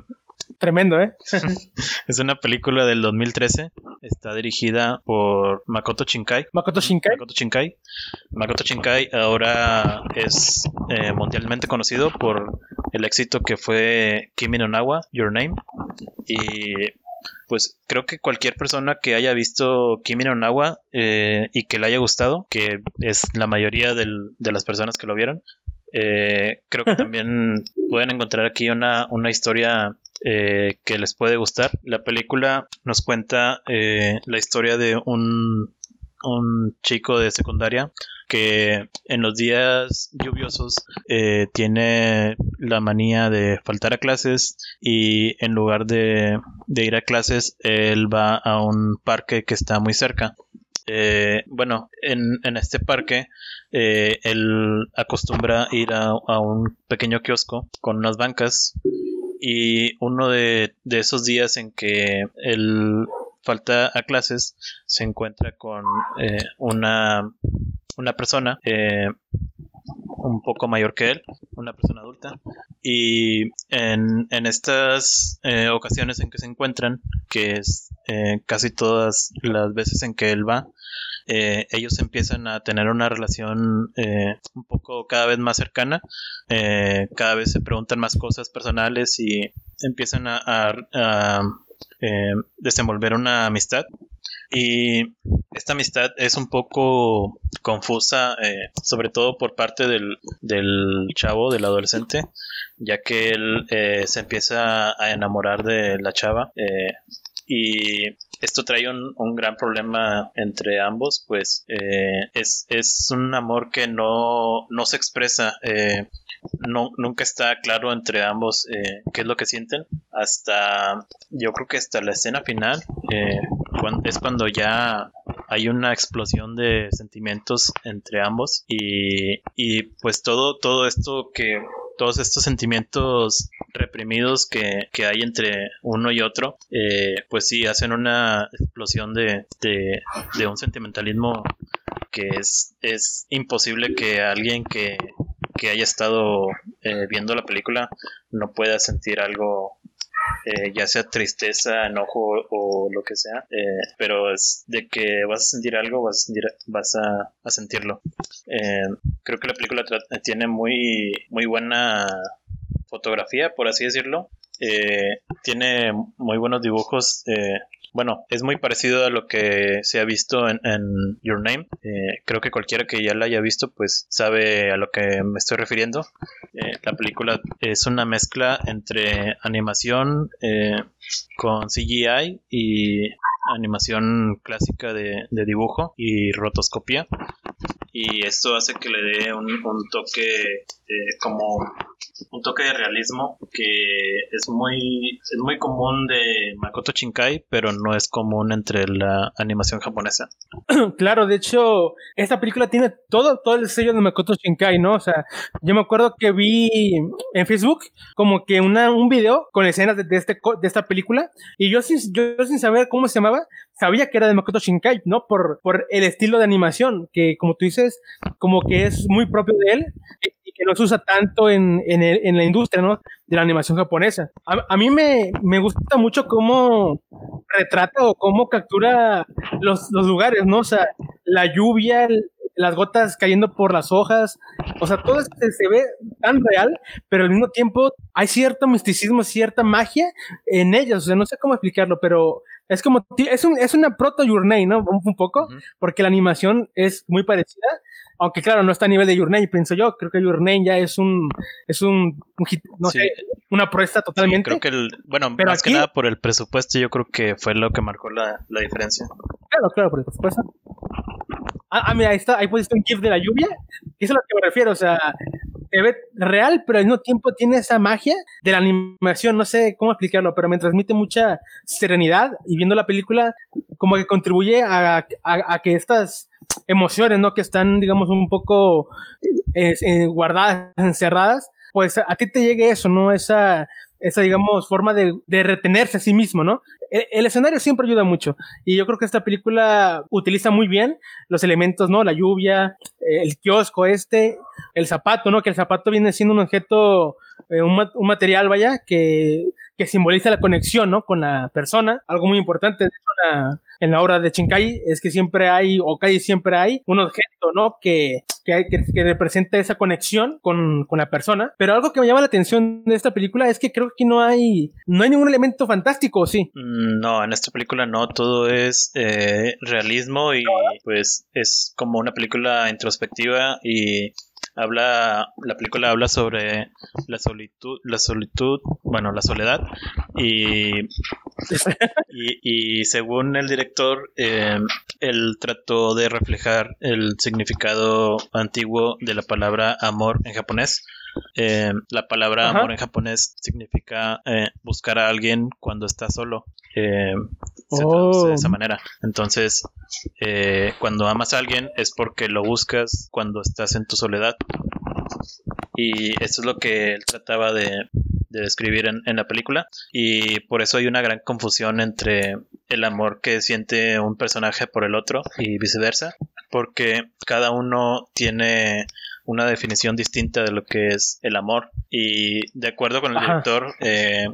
[SPEAKER 2] Tremendo, ¿eh?
[SPEAKER 1] es una película del 2013. Está dirigida por Makoto Shinkai.
[SPEAKER 2] Makoto Shinkai.
[SPEAKER 1] Makoto Shinkai. Makoto Shinkai ahora es eh, mundialmente conocido por el éxito que fue Kimi no Nawa, Your Name. Y pues creo que cualquier persona que haya visto Kimi no Nawa eh, y que le haya gustado, que es la mayoría de las personas que lo vieron, eh, creo que también pueden encontrar aquí una, una historia eh, que les puede gustar. La película nos cuenta eh, la historia de un, un chico de secundaria que en los días lluviosos eh, tiene la manía de faltar a clases y en lugar de, ir a clases él va a un parque que está muy cerca. Eh, bueno, en, en, este parque eh, él acostumbra ir a, a, un pequeño kiosco con unas bancas y uno de, esos días en que él falta a clases se encuentra con eh, una, una persona eh, un poco mayor que él, una persona adulta, y en, en estas eh, ocasiones en que se encuentran, que es casi todas las veces en que él va, ellos empiezan a tener una relación un poco cada vez más cercana, cada vez se preguntan más cosas personales y empiezan a eh, desenvolver una amistad. Y esta amistad es un poco confusa, eh, sobre todo por parte del, chavo, del adolescente, ya que él eh, se empieza a enamorar de la chava. y esto trae un, gran problema entre ambos, pues es, es, un amor que no, no se expresa no, nunca está claro entre ambos eh, qué es lo que sienten. Hasta, yo creo que hasta la escena final eh, es cuando ya hay una explosión de sentimientos entre ambos y, y pues todo, todo esto que todos estos sentimientos reprimidos que, que, hay entre uno y otro, eh, pues sí, hacen una explosión de, de, de, un sentimentalismo que es, es imposible que alguien que, que haya estado eh, viendo la película no pueda sentir algo, eh, ya sea tristeza, enojo o lo que sea, eh, pero es de que vas a sentir algo, vas a, sentir, vas a, sentirlo. creo que la película tiene muy, muy buena fotografía, por así decirlo. tiene muy buenos dibujos bueno, es muy parecido a lo que se ha visto en, Your Name. Eh, creo que cualquiera que ya la haya visto, pues sabe a lo que me estoy refiriendo. Eh, la película es una mezcla entre animación eh, con CGI y animación clásica de, dibujo y rotoscopia y esto hace que le dé un, toque como un toque de realismo que es muy es muy común de Makoto Shinkai pero no es común entre la animación japonesa.
[SPEAKER 2] Claro de hecho esta película tiene todo todo el sello de Makoto Shinkai no o sea yo me acuerdo que vi en Facebook como que una, un video con escenas de, este de esta película y yo sin yo sin saber cómo se llamaba sabía que era de Makoto Shinkai, ¿no? Por, por el estilo de animación, que como tú dices, como que es muy propio de él y que no se usa tanto en, en, en la industria, ¿no? De la animación japonesa. A, a mí me, me, gusta mucho cómo retrata o cómo captura los, los lugares, ¿no? O sea, la lluvia, las gotas cayendo por las hojas, o sea, todo se, se, ve tan real, pero al mismo tiempo hay cierto misticismo, cierta magia en ellas, o sea, no sé cómo explicarlo, pero es como, es, un, es una proto Your Name, ¿no? Un, poco, porque la animación es muy parecida, aunque claro, no está a nivel de Your Name, pienso yo, creo que Your Name ya es un, es un, no sé, una proeza totalmente.
[SPEAKER 1] creo que el, bueno, Pero más que nada por el presupuesto, yo creo que fue lo que marcó la, la diferencia.
[SPEAKER 2] Claro, claro, por el presupuesto. Ah, ah, mira, ahí está, ahí pusiste un GIF de la lluvia, eso es a lo que me refiero, o sea, se ve real, pero al mismo tiempo tiene esa magia de la animación, no sé cómo explicarlo, pero me transmite mucha serenidad y viendo la película como que contribuye a, que estas emociones, ¿no? Que están, digamos, un poco eh, guardadas, encerradas, pues a, ti te llegue eso, ¿no? Esa, esa digamos, forma de, retenerse a sí mismo, ¿no? El, escenario siempre ayuda mucho. Y yo creo que esta película utiliza muy bien los elementos, ¿no? La lluvia, el kiosco este, el zapato, ¿no? Que el zapato viene siendo un objeto, eh, un, material, vaya, que, que, simboliza la conexión, ¿no? Con la persona. Algo muy importante en la obra de Chinkai es que siempre hay, o casi siempre hay, un objeto, ¿no? Que, que, que, representa esa conexión con, con, la persona. Pero algo que me llama la atención de esta película es que creo que no hay, no hay ningún elemento fantástico, ¿sí?
[SPEAKER 1] Mm, no, en esta película no, todo es eh, realismo y pues es como una película introspectiva y habla la película habla sobre la solitud la solitud bueno la soledad y y, según el director, eh, él trató de reflejar el significado antiguo de la palabra amor en japonés. Eh, la palabra amor en japonés significa eh, buscar a alguien cuando está solo. Se traduce de esa oh. manera. Entonces, cuando amas a alguien es porque lo buscas cuando estás en tu soledad. Y eso es lo que él trataba de, describir en, la película. Y por eso hay una gran confusión entre el amor que siente un personaje por el otro y viceversa. Porque cada uno tiene una definición distinta de lo que es el amor. Y de acuerdo con el director, eh,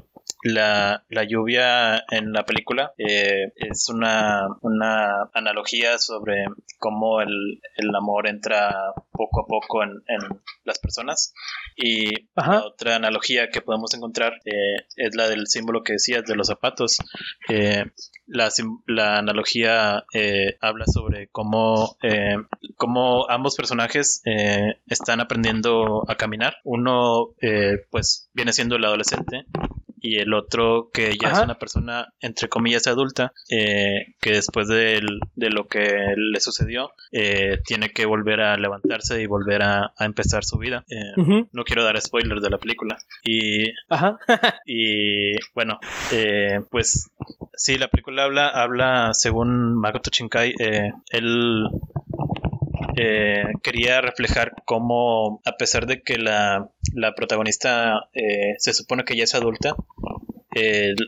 [SPEAKER 1] la, la, lluvia en la película eh, es una, una, analogía sobre cómo el, el, amor entra poco a poco en, en las personas. Y otra analogía que podemos encontrar eh, es la del símbolo que decías de los zapatos. Eh, la, la, analogía habla sobre cómo, cómo ambos personajes están aprendiendo a caminar. Uno pues viene siendo el adolescente y el otro que ya es una persona entre comillas adulta eh, que después de, lo que le sucedió eh, tiene que volver a levantarse y volver a, empezar su vida. Eh, no quiero dar spoilers de la película. Y y bueno pues sí la película habla habla según Makoto Shinkai él quería reflejar cómo, a pesar de que la, la protagonista eh, se supone que ya es adulta,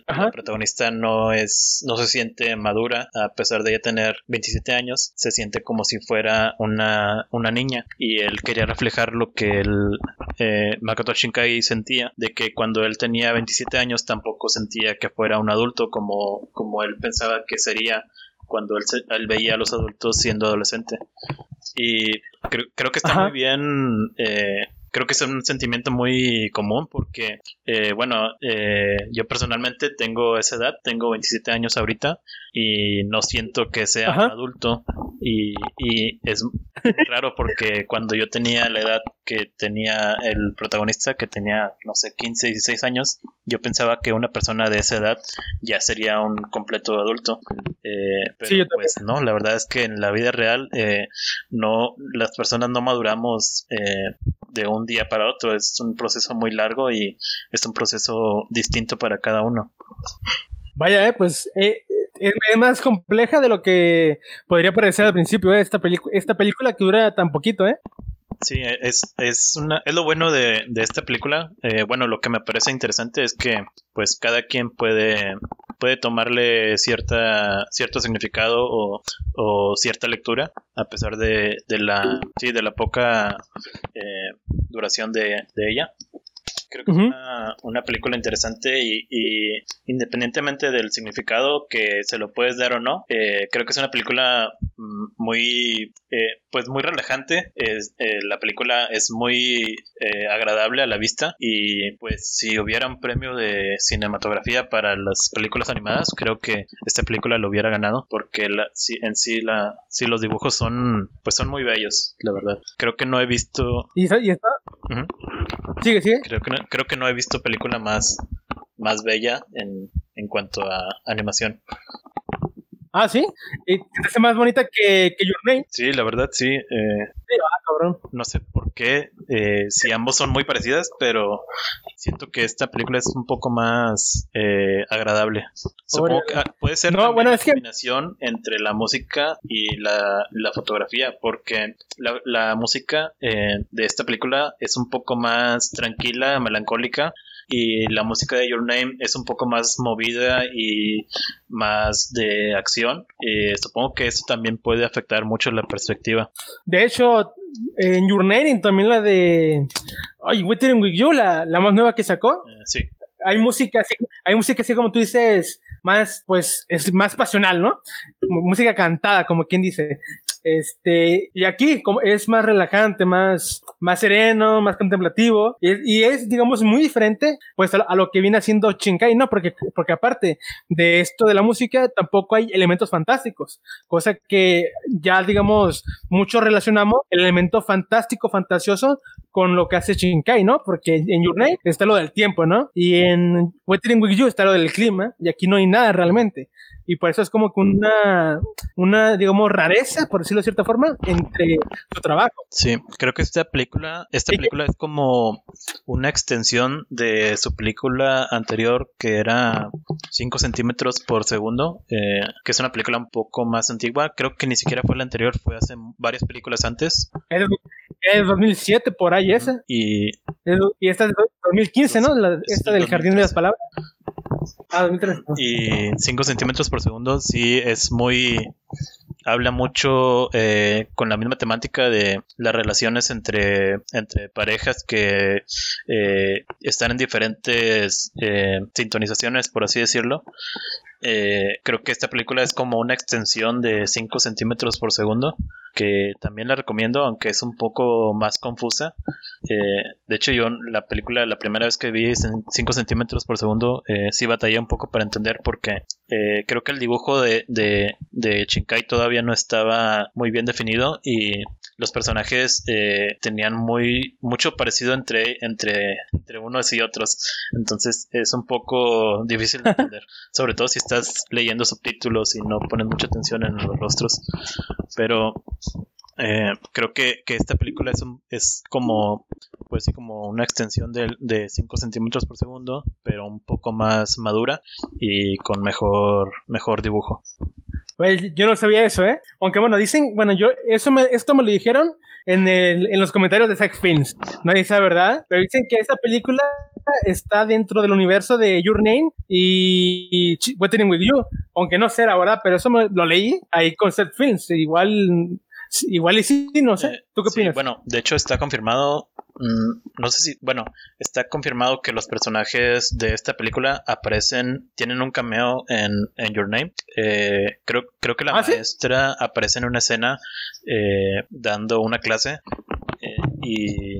[SPEAKER 1] la protagonista no es no se siente madura a pesar de ya tener 27 años se siente como si fuera una, una niña. Y él quería reflejar lo que el eh, Makoto Shinkai sentía de que cuando él tenía 27 años tampoco sentía que fuera un adulto como, como él pensaba que sería cuando él, veía a los adultos siendo adolescente y creo, que está muy bien eh, creo que es un sentimiento muy común porque, eh, bueno, eh, yo personalmente tengo esa edad, tengo 27 años ahorita y no siento que sea un adulto y, y es raro porque cuando yo tenía la edad que tenía el protagonista, que tenía, no sé, 15, 16 años, yo pensaba que una persona de esa edad ya sería un completo adulto. Eh, pero pues no, la verdad es que en la vida real eh, no, las personas no maduramos eh, de un día para otro, es un proceso muy largo y es un proceso distinto para cada uno.
[SPEAKER 2] Vaya, eh, pues eh, es, más compleja de lo que podría parecer al principio eh, esta, esta película que dura tan poquito, ¿eh?
[SPEAKER 1] Sí, es, es, una, es lo bueno de, de esta película. Eh, bueno, lo que me parece interesante es que pues cada quien puede, puede tomarle cierta, cierto significado o, o cierta lectura a pesar de, de, la, sí, de la poca eh, duración de, de ella. Creo que es una, película interesante y, independientemente del significado que se lo puedes dar o no, eh, creo que es una película mm, muy, eh, pues muy relajante. Es, eh, la película es muy agradable a la vista y pues si hubiera un premio de cinematografía para las películas animadas, creo que esta película lo hubiera ganado porque la, en sí la, sí los dibujos son, pues son muy bellos, la verdad. Creo que no he visto.
[SPEAKER 2] ¿Y está? Sigue, sigue.
[SPEAKER 1] Creo que, no, creo que no he visto película más, más bella en, en cuanto a animación.
[SPEAKER 2] Ah, sí. ¿Y te más bonita que, que Your Name?
[SPEAKER 1] Sí, la verdad, sí. Eh,
[SPEAKER 2] sí ah, cabrón.
[SPEAKER 1] No sé por qué, eh, si ambos son muy parecidas, pero siento que esta película es un poco más eh, agradable. Supongo que ah, puede ser una combinación entre la música y la, la fotografía, porque la, la música eh, de esta película es un poco más tranquila, melancólica, y la música de Your Name es un poco más movida y más de acción. Eh, supongo que eso también puede afectar mucho la perspectiva.
[SPEAKER 2] De hecho, en Your Name también la de Ay, Waiting With You, la, la más nueva que sacó.
[SPEAKER 1] Eh, sí.
[SPEAKER 2] Hay música así, hay música así como tú dices, más, pues, es más pasional, ¿no? Música cantada, como quien dice. Este, y aquí como es más relajante, más, más sereno, más contemplativo, y, es, digamos, muy diferente, pues, a, lo que viene haciendo Shinkai, ¿no? Porque, porque aparte de esto de la música, tampoco hay elementos fantásticos, cosa que ya, digamos, mucho relacionamos el elemento fantástico, fantasioso, con lo que hace Shinkai, ¿no? Porque en Your Name está lo del tiempo, ¿no? Y en Weathering with You está lo del clima, y aquí no hay nada realmente y por eso es como que una, una, digamos, rareza, por decirlo de cierta forma, entre su trabajo.
[SPEAKER 1] Sí, creo que esta película, esta película es como una extensión de su película anterior que era 5 centímetros por segundo, eh, que es una película un poco más antigua, creo que ni siquiera fue la anterior, fue hace varias películas antes.
[SPEAKER 2] Es 2007 por ahí esa.
[SPEAKER 1] Y,
[SPEAKER 2] y esta es 2015, ¿no? La, esta del Jardín de las Palabras.
[SPEAKER 1] Ah, 2003. Y 5 centímetros por segundo sí es muy... Habla mucho eh, con la misma temática de las relaciones entre, entre parejas que eh, están en diferentes eh, sintonizaciones, por así decirlo. Creo que esta película es como una extensión de 5 centímetros por segundo que también la recomiendo, aunque es un poco más confusa. Eh, de hecho, yo la película, la primera vez que vi en 5 centímetros por segundo, eh, sí batallé un poco para entender porque eh, creo que el dibujo de, de, de, Shinkai todavía no estaba muy bien definido y los personajes eh, tenían muy mucho parecido entre, entre, entre unos y otros. Entonces es un poco difícil de entender, sobre todo si estás leyendo subtítulos y no pones mucha atención en los rostros. Pero eh, creo que, esta película es, es como, pues sí, como una extensión de, de 5 centímetros por segundo, pero un poco más madura y con mejor, mejor dibujo.
[SPEAKER 2] Pues yo no sabía eso, ¿eh? Aunque bueno, dicen, bueno, yo, eso me, esto me lo dijeron en, el, en los comentarios de Sex Films. Nadie sabe, ¿verdad? Pero dicen que esta película está dentro del universo de Your Name y, y With You. Aunque no sé, la verdad, pero eso me, lo leí ahí con Sex Films. Igual Igual y sí, no sé. Eh, ¿Tú qué opinas?
[SPEAKER 1] Bueno, de hecho está confirmado. Mm, no sé si. Bueno, está confirmado que los personajes de esta película aparecen. Tienen un cameo en, en Your Name. Eh, creo, creo que la ¿Ah, maestra aparece en una escena eh, dando una clase. y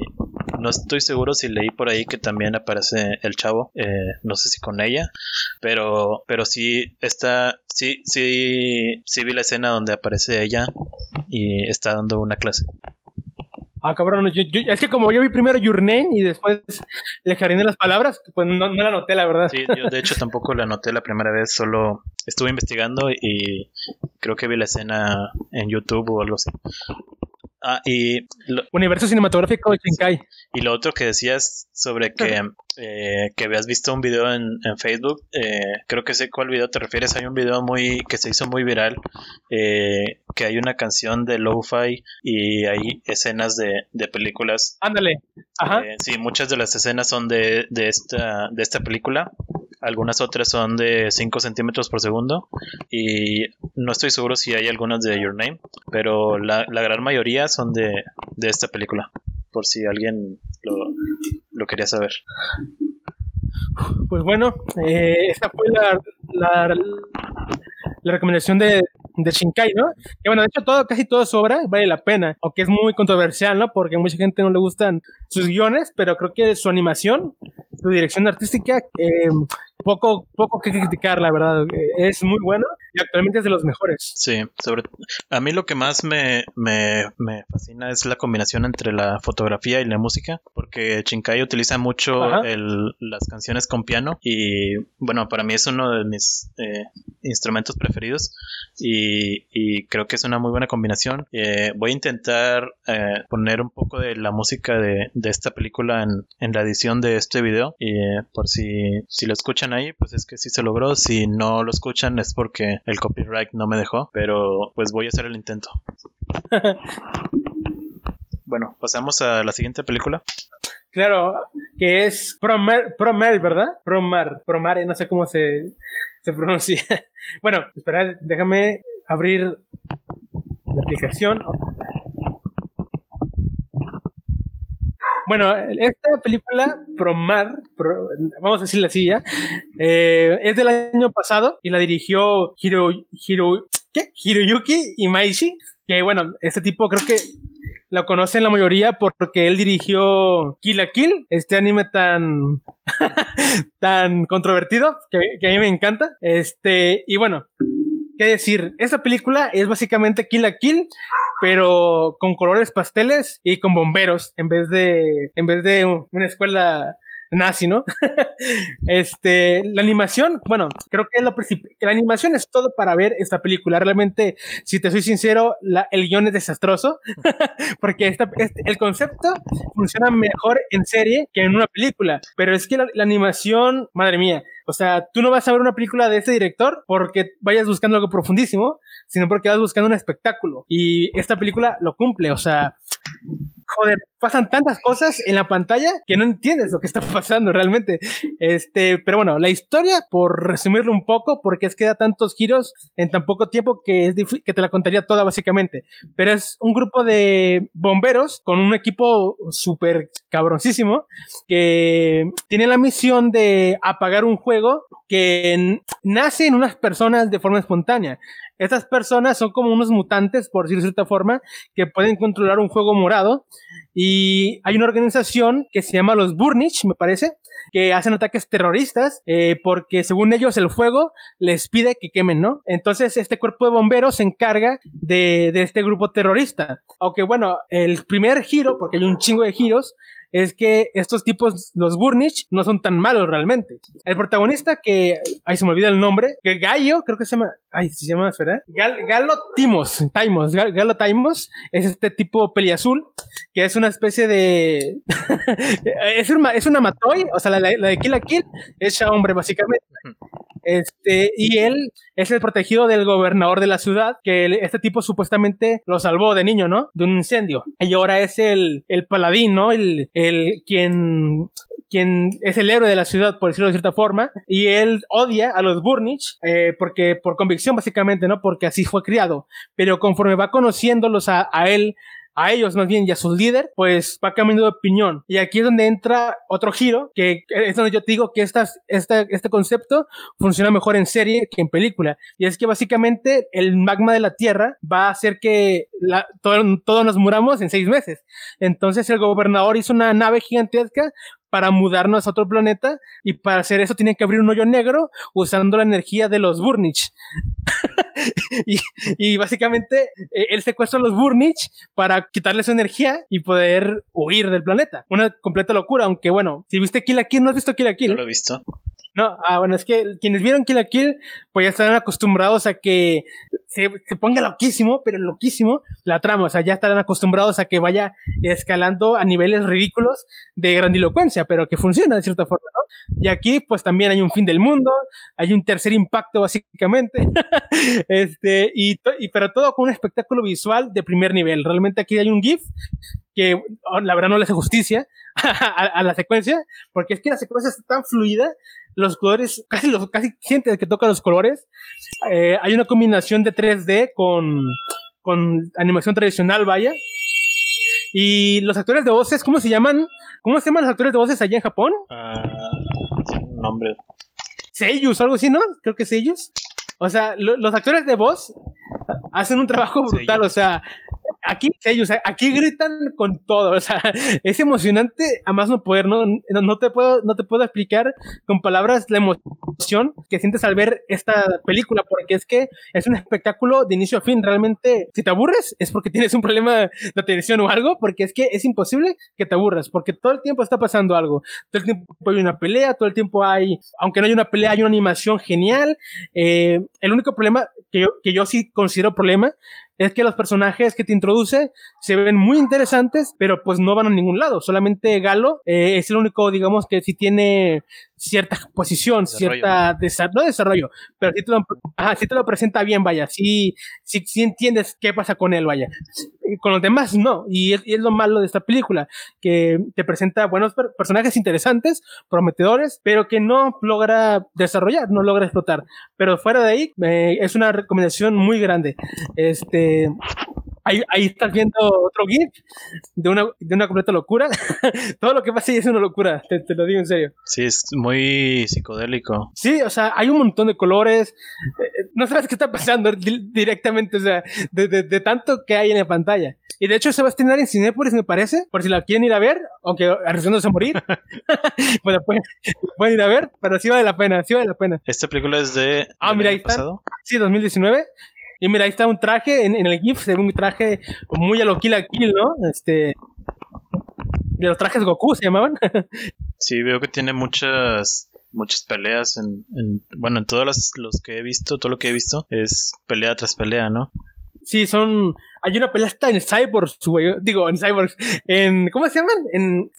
[SPEAKER 1] no estoy seguro si leí por ahí que también aparece el chavo. no sé si con ella. Pero, pero sí está. Sí, sí, sí vi la escena donde aparece ella y está dando una clase.
[SPEAKER 2] Ah, cabrón, es que como yo vi primero Your Name y después le de las palabras, pues no, no, la noté, la verdad.
[SPEAKER 1] Sí, yo de hecho tampoco la noté la primera vez, solo estuve investigando y creo que vi la escena en YouTube o algo así. Ah, y
[SPEAKER 2] Universo cinematográfico de Shinkai.
[SPEAKER 1] Y lo otro que decías sobre que, eh, que habías visto un video en, Facebook, eh, creo que sé cuál video te refieres. Hay un video muy que se hizo muy viral, eh, que hay una canción de lo-fi y hay escenas de, de películas.
[SPEAKER 2] Ándale. Ajá.
[SPEAKER 1] sí, muchas de las escenas son de, de, esta, de esta película. Algunas otras son de 5 centímetros por segundo. Y no estoy seguro si hay algunas de Your Name, pero la, la gran mayoría son de, de esta película, por si alguien lo, lo quería saber.
[SPEAKER 2] Pues bueno, eh, esta fue la, la, la recomendación de, de, Shinkai, ¿no? Que bueno, de hecho todo, casi toda su obra vale la pena, aunque es muy controversial, ¿no? Porque mucha gente no le gustan sus guiones, pero creo que su animación, su dirección artística, eh, poco, poco que criticar, la verdad. Es muy bueno y actualmente es de los mejores.
[SPEAKER 1] Sí, sobre a mí lo que más me, me, me fascina es la combinación entre la fotografía y la música, porque Shinkai utiliza mucho el, las canciones con piano y bueno, para mí es uno de mis eh, instrumentos preferidos y, y, creo que es una muy buena combinación. Eh, voy a intentar eh, poner un poco de la música de, de esta película en, en, la edición de este video y por si, si lo escuchan ahí, pues es que sí se logró. Si no lo escuchan es porque el copyright no me dejó, pero pues voy a hacer el intento. bueno, pasamos a la siguiente película.
[SPEAKER 2] Claro, que es Promar, Promar ¿verdad? Promar, Promar, no sé cómo se, se pronuncia. bueno, espera, déjame abrir la aplicación. Bueno, esta película, Promar, vamos a decirla así ya, eh, es del año pasado y la dirigió Hiro, Hiro, ¿qué? Hiroyuki que bueno, este tipo creo que lo conocen la mayoría porque él dirigió Kill la Kill, este anime tan, tan controvertido que, que, a mí me encanta. Este, y bueno, qué decir, esta película es básicamente Kill la Kill pero con colores pasteles y con bomberos en vez de, en vez de una escuela nazi, ¿no? este, la animación, bueno, creo que lo La animación es todo para ver esta película. Realmente, si te soy sincero, la, el guion es desastroso, porque esta, este, el concepto funciona mejor en serie que en una película. Pero es que la, la animación, madre mía, o sea, tú no vas a ver una película de este director porque vayas buscando algo profundísimo, sino porque vas buscando un espectáculo. Y esta película lo cumple, o sea, joder, pasan tantas cosas en la pantalla que no entiendes lo que está pasando realmente. Este, pero bueno, la historia, por resumirlo un poco, porque es que da tantos giros en tan poco tiempo que es que te la contaría toda básicamente. Pero es un grupo de bomberos con un equipo súper cabroncísimo que tiene la misión de apagar un juego que nace en unas personas de forma espontánea. Estas personas son como unos mutantes, por decirlo de cierta forma, que pueden controlar un juego morado. Y hay una organización que se llama los Burnich, me parece, que hacen ataques terroristas eh, porque según ellos el fuego les pide que quemen, ¿no? Entonces este cuerpo de bomberos se encarga de, de este grupo terrorista. Aunque bueno, el primer giro, porque hay un chingo de giros, es que estos tipos, los Burnich, no son tan malos realmente. El protagonista que, ay, se me olvida el nombre, que Gallo, creo que se llama, ay, se llama, ¿verdad? Galo Timos, Timos, Galo Timos, es este tipo peliazul, que es una especie de, es, una, es una matoy, o sea, la, de Kill Kill, es hombre, básicamente. Este, y él es el protegido del gobernador de la ciudad, que este tipo supuestamente lo salvó de niño, ¿no? De un incendio. Y ahora es el, el paladín, ¿no? El quien quien es el héroe de la ciudad, por decirlo de cierta forma, y él odia a los Burnich, eh, porque por convicción básicamente, ¿no? Porque así fue criado, pero conforme va conociéndolos a, a él, a ellos más bien y a su líder, pues va cambiando de opinión. Y aquí es donde entra otro giro, que es donde yo digo que esta, este concepto funciona mejor en serie que en película. Y es que básicamente el magma de la Tierra va a hacer que la, todos nos muramos en seis meses. Entonces el gobernador hizo una nave gigantesca para mudarnos a otro planeta y para hacer eso tienen que abrir un hoyo negro usando la energía de los Burnich. y, básicamente eh, él secuestra a los Burnich para quitarles su energía y poder huir del planeta. Una completa locura, aunque bueno, si viste Kill la Kill, ¿no has visto Kill la Kill?
[SPEAKER 1] No lo he visto.
[SPEAKER 2] No, ah, bueno, es que quienes vieron Kill la Kill, pues ya están acostumbrados a que se, se, ponga loquísimo, pero loquísimo la trama. O sea, ya estarán acostumbrados a que vaya escalando a niveles ridículos de grandilocuencia, pero que funciona de cierta forma. Y aquí, pues también hay un fin del mundo, hay un tercer impacto, básicamente. este, y, y, pero todo con un espectáculo visual de primer nivel. Realmente aquí hay un GIF que oh, la verdad no le hace justicia a, a, la secuencia, porque es que la secuencia está tan fluida los colores, casi, los, casi sientes que toca los colores. Eh, hay una combinación de 3D con, con animación tradicional, vaya. Y los actores de voces, ¿cómo se llaman? ¿Cómo se llaman los actores de voces allá en Japón?
[SPEAKER 1] Uh, nombre.
[SPEAKER 2] Seiyus, algo así, ¿no? Creo que Seiyus. O sea, lo, los actores de voz hacen un trabajo brutal, o sea, aquí ellos, aquí gritan con todo, o sea, es emocionante a más no poder, no, no te puedo, no te puedo explicar con palabras la emoción que sientes al ver esta película, porque es que es un espectáculo de inicio a fin, realmente, si te aburres es porque tienes un problema de atención o algo, porque es que es imposible que te aburras, porque todo el tiempo está pasando algo, todo el tiempo hay una pelea, todo el tiempo hay, aunque no hay una pelea, hay una animación genial, eh, el único problema que yo, que yo sí considero problema es que los personajes que te introduce se ven muy interesantes, pero pues no van a ningún lado. Solamente Galo eh, es el único, digamos, que sí tiene cierta posición, cierta no desarrollo, pero sí te, lo, te lo presenta bien, vaya, sí, sí entiendes qué pasa con él, vaya. Con los demás no, y es, lo malo de esta película, que te presenta buenos personajes interesantes, prometedores, pero que no logra desarrollar, no logra explotar. Pero fuera de ahí, eh, es una recomendación muy grande. Este, Ahí, ahí, estás viendo otro GIF de una, de una completa locura. Todo lo que pasa ahí es una locura, te, te, lo digo en serio.
[SPEAKER 1] Sí, es muy psicodélico.
[SPEAKER 2] Sí, o sea, hay un montón de colores. Eh, no sabes qué está pasando directamente, o sea, de, de, de, tanto que hay en la pantalla. Y de hecho se va a estrenar en Cinepolis, me parece, por si la quieren ir a ver, aunque arriesgándose a morir. bueno, pueden, pueden, ir a ver, pero sí vale la pena, sí vale la pena.
[SPEAKER 1] ¿Esta película es de...
[SPEAKER 2] Ah, mira, ahí está. Sí, 2019. Y mira, ahí está un traje en, el GIF, se ve un traje muy a lo Kill Kill, ¿no? Este. De los trajes Goku se llamaban.
[SPEAKER 1] sí, veo que tiene muchas muchas peleas en, bueno en todos los, los, que he visto todo lo que he visto es pelea tras pelea no
[SPEAKER 2] sí son hay una pelea hasta en Cyborgs güey digo en Cyborgs en cómo se llaman en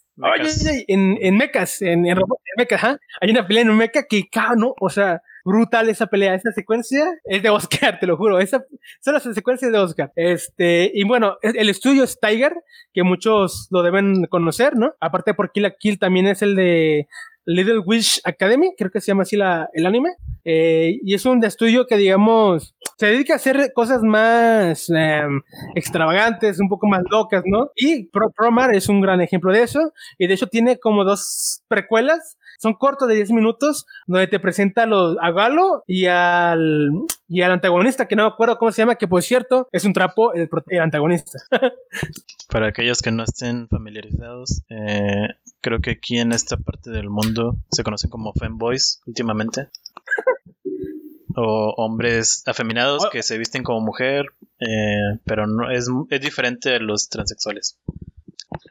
[SPEAKER 2] en, en mechas, en, en, mechas, hay una pelea en un mecha que, no, o sea, brutal esa pelea, esa secuencia es de Oscar, te lo juro, esa son las secuencias de Oscar. Este, y bueno, el estudio es Tiger, que muchos lo deben conocer, ¿no? Aparte por Kill la Kill también es el de Little Wish Academy, creo que se llama así la, el anime. Eh, y es un estudio que, digamos, se dedica a hacer cosas más em, extravagantes, un poco más locas, ¿no? Y Pro Promar es un gran ejemplo de eso. Y de hecho tiene como dos precuelas son cortos de 10 minutos donde te presenta a, los, a Galo y al, y al antagonista, que no me acuerdo cómo se llama, que por cierto es un trapo el, antagonista.
[SPEAKER 1] Para aquellos que no estén familiarizados, eh, creo que aquí en esta parte del mundo se conocen como femboys últimamente. o hombres afeminados oh. que se visten como mujer, eh, pero no es, es diferente a los transexuales.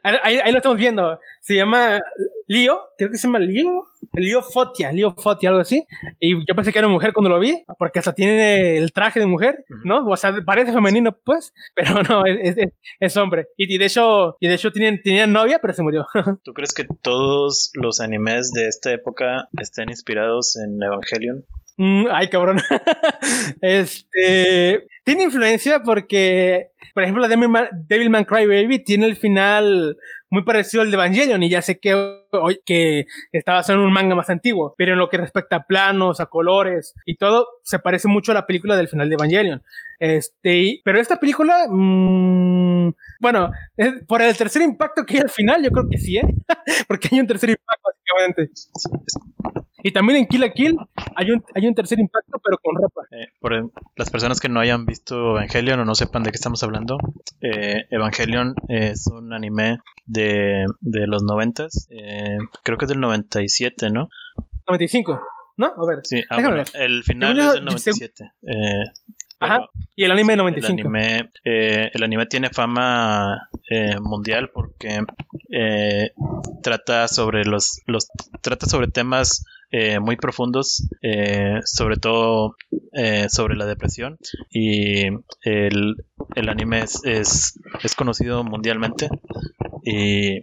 [SPEAKER 2] Ahí, ahí, lo estamos viendo. Se llama Lío, creo que se llama Lío. Lío Fotia, Lío Fotia, algo así. Y yo pensé que era mujer cuando lo vi, porque hasta tiene el traje de mujer, ¿no? O sea, parece femenino, pues, pero no, es, es, hombre. Y, de hecho, y de hecho tienen, tenían novia, pero se murió.
[SPEAKER 1] ¿Tú crees que todos los animes de esta época estén inspirados en Evangelion?
[SPEAKER 2] Mm, ay, cabrón. este. Tiene influencia porque, por ejemplo, Devilman, Devilman Crybaby tiene el final muy parecido al de Evangelion y ya sé que que está basado en un manga más antiguo, pero en lo que respecta a planos, a colores y todo, se parece mucho a la película del final de Evangelion. Este, pero esta película, mmm, bueno, por el tercer impacto que hay al final, yo creo que sí, ¿eh? porque hay un tercer impacto básicamente. Y también en Kill la Kill hay un, hay un tercer impacto, pero con ropa.
[SPEAKER 1] Eh, por las personas que no hayan visto Evangelion o no sepan de qué estamos hablando, eh, Evangelion es un anime de, de los noventas, eh, creo que es del 97, ¿no?
[SPEAKER 2] 95. ¿No? A ver.
[SPEAKER 1] Sí, ah, bueno, el final es del 97. Eh,
[SPEAKER 2] Ajá. Y el anime 95.
[SPEAKER 1] El anime, eh, el anime tiene fama eh, mundial porque eh, trata sobre los, los trata sobre temas muy profundos, sobre todo sobre la depresión y el, el anime es, es, es conocido mundialmente y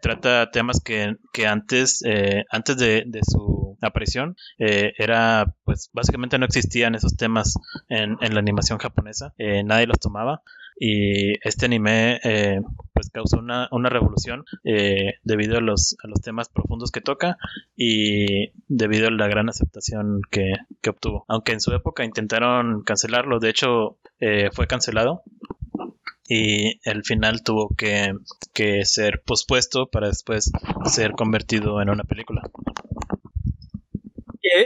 [SPEAKER 1] trata temas que, que antes, antes de, su aparición, eh, era, pues básicamente no existían esos temas en, en la animación japonesa, eh, nadie los tomaba y este anime pues causó una, una revolución debido a los, a los temas profundos que toca y debido a la gran aceptación que, que obtuvo. Aunque en su época intentaron cancelarlo, de hecho fue cancelado y el final tuvo que, ser pospuesto para después ser convertido en una película.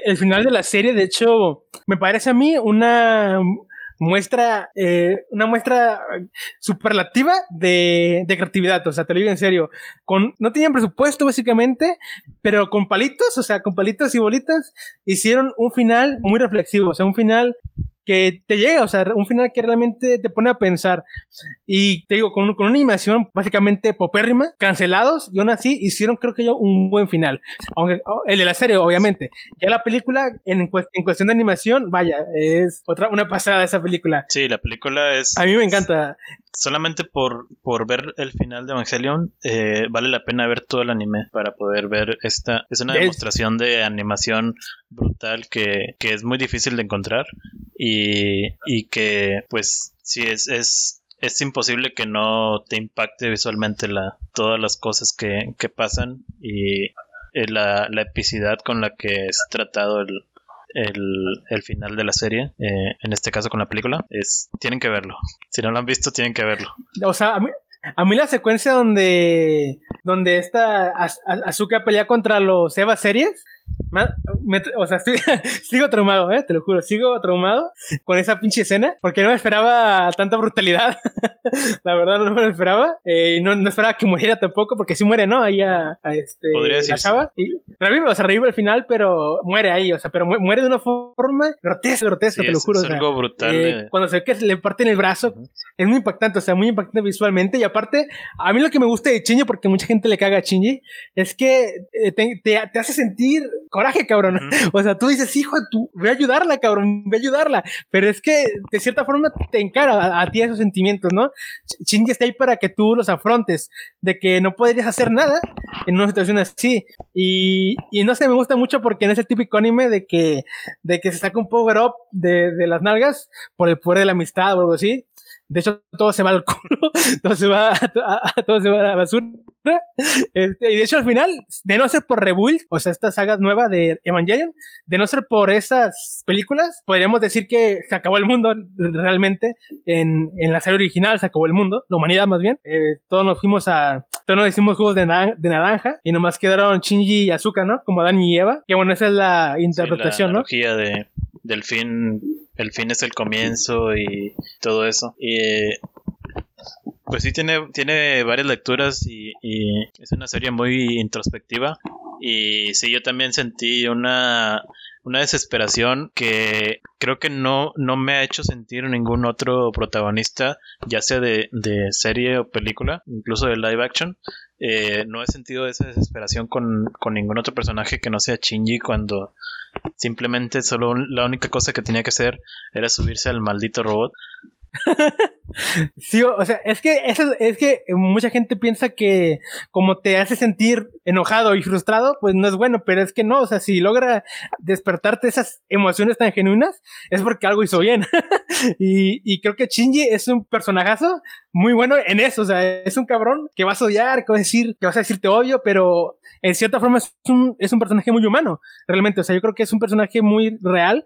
[SPEAKER 2] El final de la serie, de hecho, me parece a mí una muestra, eh, una muestra superlativa de, de, creatividad, o sea, te lo digo en serio, con, no tenían presupuesto básicamente, pero con palitos, o sea, con palitos y bolitas, hicieron un final muy reflexivo, o sea, un final que te llega, o sea, un final que realmente te pone a pensar. Y te digo, con, con una animación básicamente popérrima, cancelados, y aún así hicieron, creo que yo, un buen final. Aunque, oh, el de la serie, obviamente. Ya la película, en, en cuestión de animación, vaya, es otra, una pasada esa película.
[SPEAKER 1] Sí, la película es.
[SPEAKER 2] A mí me encanta.
[SPEAKER 1] Solamente por, por ver el final de Evangelion, eh, vale la pena ver todo el anime para poder ver esta. Es una demostración de animación brutal que, que es muy difícil de encontrar y, y que pues sí es, es, es imposible que no te impacte visualmente la, todas las cosas que, que pasan y eh, la, la, epicidad con la que es tratado el, el, el final de la serie, eh, en este caso con la película, es tienen que verlo. Si no lo han visto, tienen que verlo.
[SPEAKER 2] O sea, a mí, a mí la secuencia donde, donde esta Azuka pelea contra los Eva series, o sea, sigo traumado, ¿eh? Te lo juro, sigo traumado con esa pinche escena, porque no me esperaba tanta brutalidad. la verdad, no me lo esperaba. Eh, y no, no, esperaba que muriera tampoco, porque si muere, ¿no? Ahí a, este, la chava. Y revive, o sea, revive al final, pero muere ahí, o sea, pero muere de una forma grotesca, grotesca, te lo juro.
[SPEAKER 1] Es algo brutal.
[SPEAKER 2] Eh, cuando se ve que le parten el brazo, es muy impactante, o sea, muy impactante visualmente. Y aparte, a mí lo que me gusta de Shinji, porque mucha gente le caga a Shinji, es que eh, te, te, te hace sentir coraje, cabrón. O sea, tú dices, hijo, tú, voy a ayudarla, cabrón, voy a ayudarla. Pero es que de cierta forma te encara a, ti esos sentimientos, ¿no? Shinji está ahí para que tú los afrontes, de que no podrías hacer nada en una situación así. Y, y no sé, me gusta mucho porque no es el típico anime de que, de que se saca un power up de, de las nalgas por el poder de la amistad o algo así. De hecho, todo se va al culo, todo se va, a, todo se va a la basura. Este, y de hecho, al final, de no ser por Rebuild, o sea, esta saga nueva de Evangelion, de no ser por esas películas, podríamos decir que se acabó el mundo realmente. En, en la serie original se acabó el mundo, la humanidad más bien. Eh, todos nos fuimos a, todos nos hicimos jugos de, de, naranja y nomás quedaron Shinji y Azuka, ¿no? Como Adán y Eva. Que bueno, esa es la interpretación,
[SPEAKER 1] ¿no? la ¿no? de, del fin el fin es el comienzo y todo eso. Y pues sí tiene, tiene varias lecturas y, es una serie muy introspectiva. Y sí, yo también sentí una, una desesperación que creo que no, no me ha hecho sentir ningún otro protagonista, ya sea de, de serie o película, incluso de live action. Eh, no he sentido esa desesperación con, con, ningún otro personaje que no sea Shinji cuando simplemente solo la única cosa que tenía que hacer era subirse al maldito robot
[SPEAKER 2] sí, o sea, es que, eso, es que mucha gente piensa que como te hace sentir enojado y frustrado, pues no es bueno, pero es que no, o sea, si logra despertarte esas emociones tan genuinas, es porque algo hizo bien. y, creo que Shinji es un personajazo muy bueno en eso, o sea, es un cabrón que vas a odiar, que vas a decir, que vas a decirte odio, pero en cierta forma es un, es un personaje muy humano, realmente, o sea, yo creo que es un personaje muy real,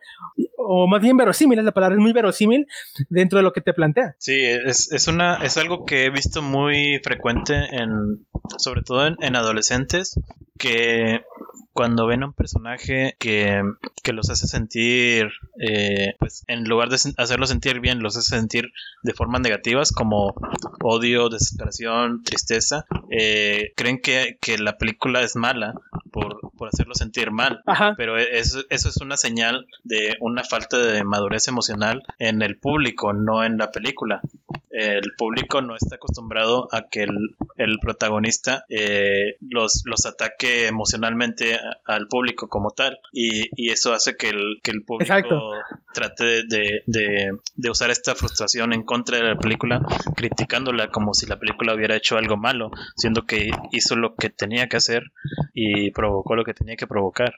[SPEAKER 2] o más bien verosímil, es la palabra, es muy verosímil dentro de lo que te plantea.
[SPEAKER 1] Sí, es, es, una, es algo que he visto muy frecuente en, sobre todo en, adolescentes, que cuando ven a un personaje que, que los hace sentir, eh, pues en lugar de hacerlos sentir bien, los hace sentir de formas negativas como odio, desesperación, tristeza, eh, creen que, que, la película es mala por, por hacerlo sentir mal, pero eso, eso es una señal de una falta de madurez emocional en el público, no en la película. El público no está acostumbrado a que el, protagonista eh, los, los ataque emocionalmente al público como tal. Y, y eso hace que el, que el público trate de, de, de, usar esta frustración en contra de la película criticándola como si la película hubiera hecho algo malo siendo que hizo lo que tenía que hacer y provocó lo que tenía que provocar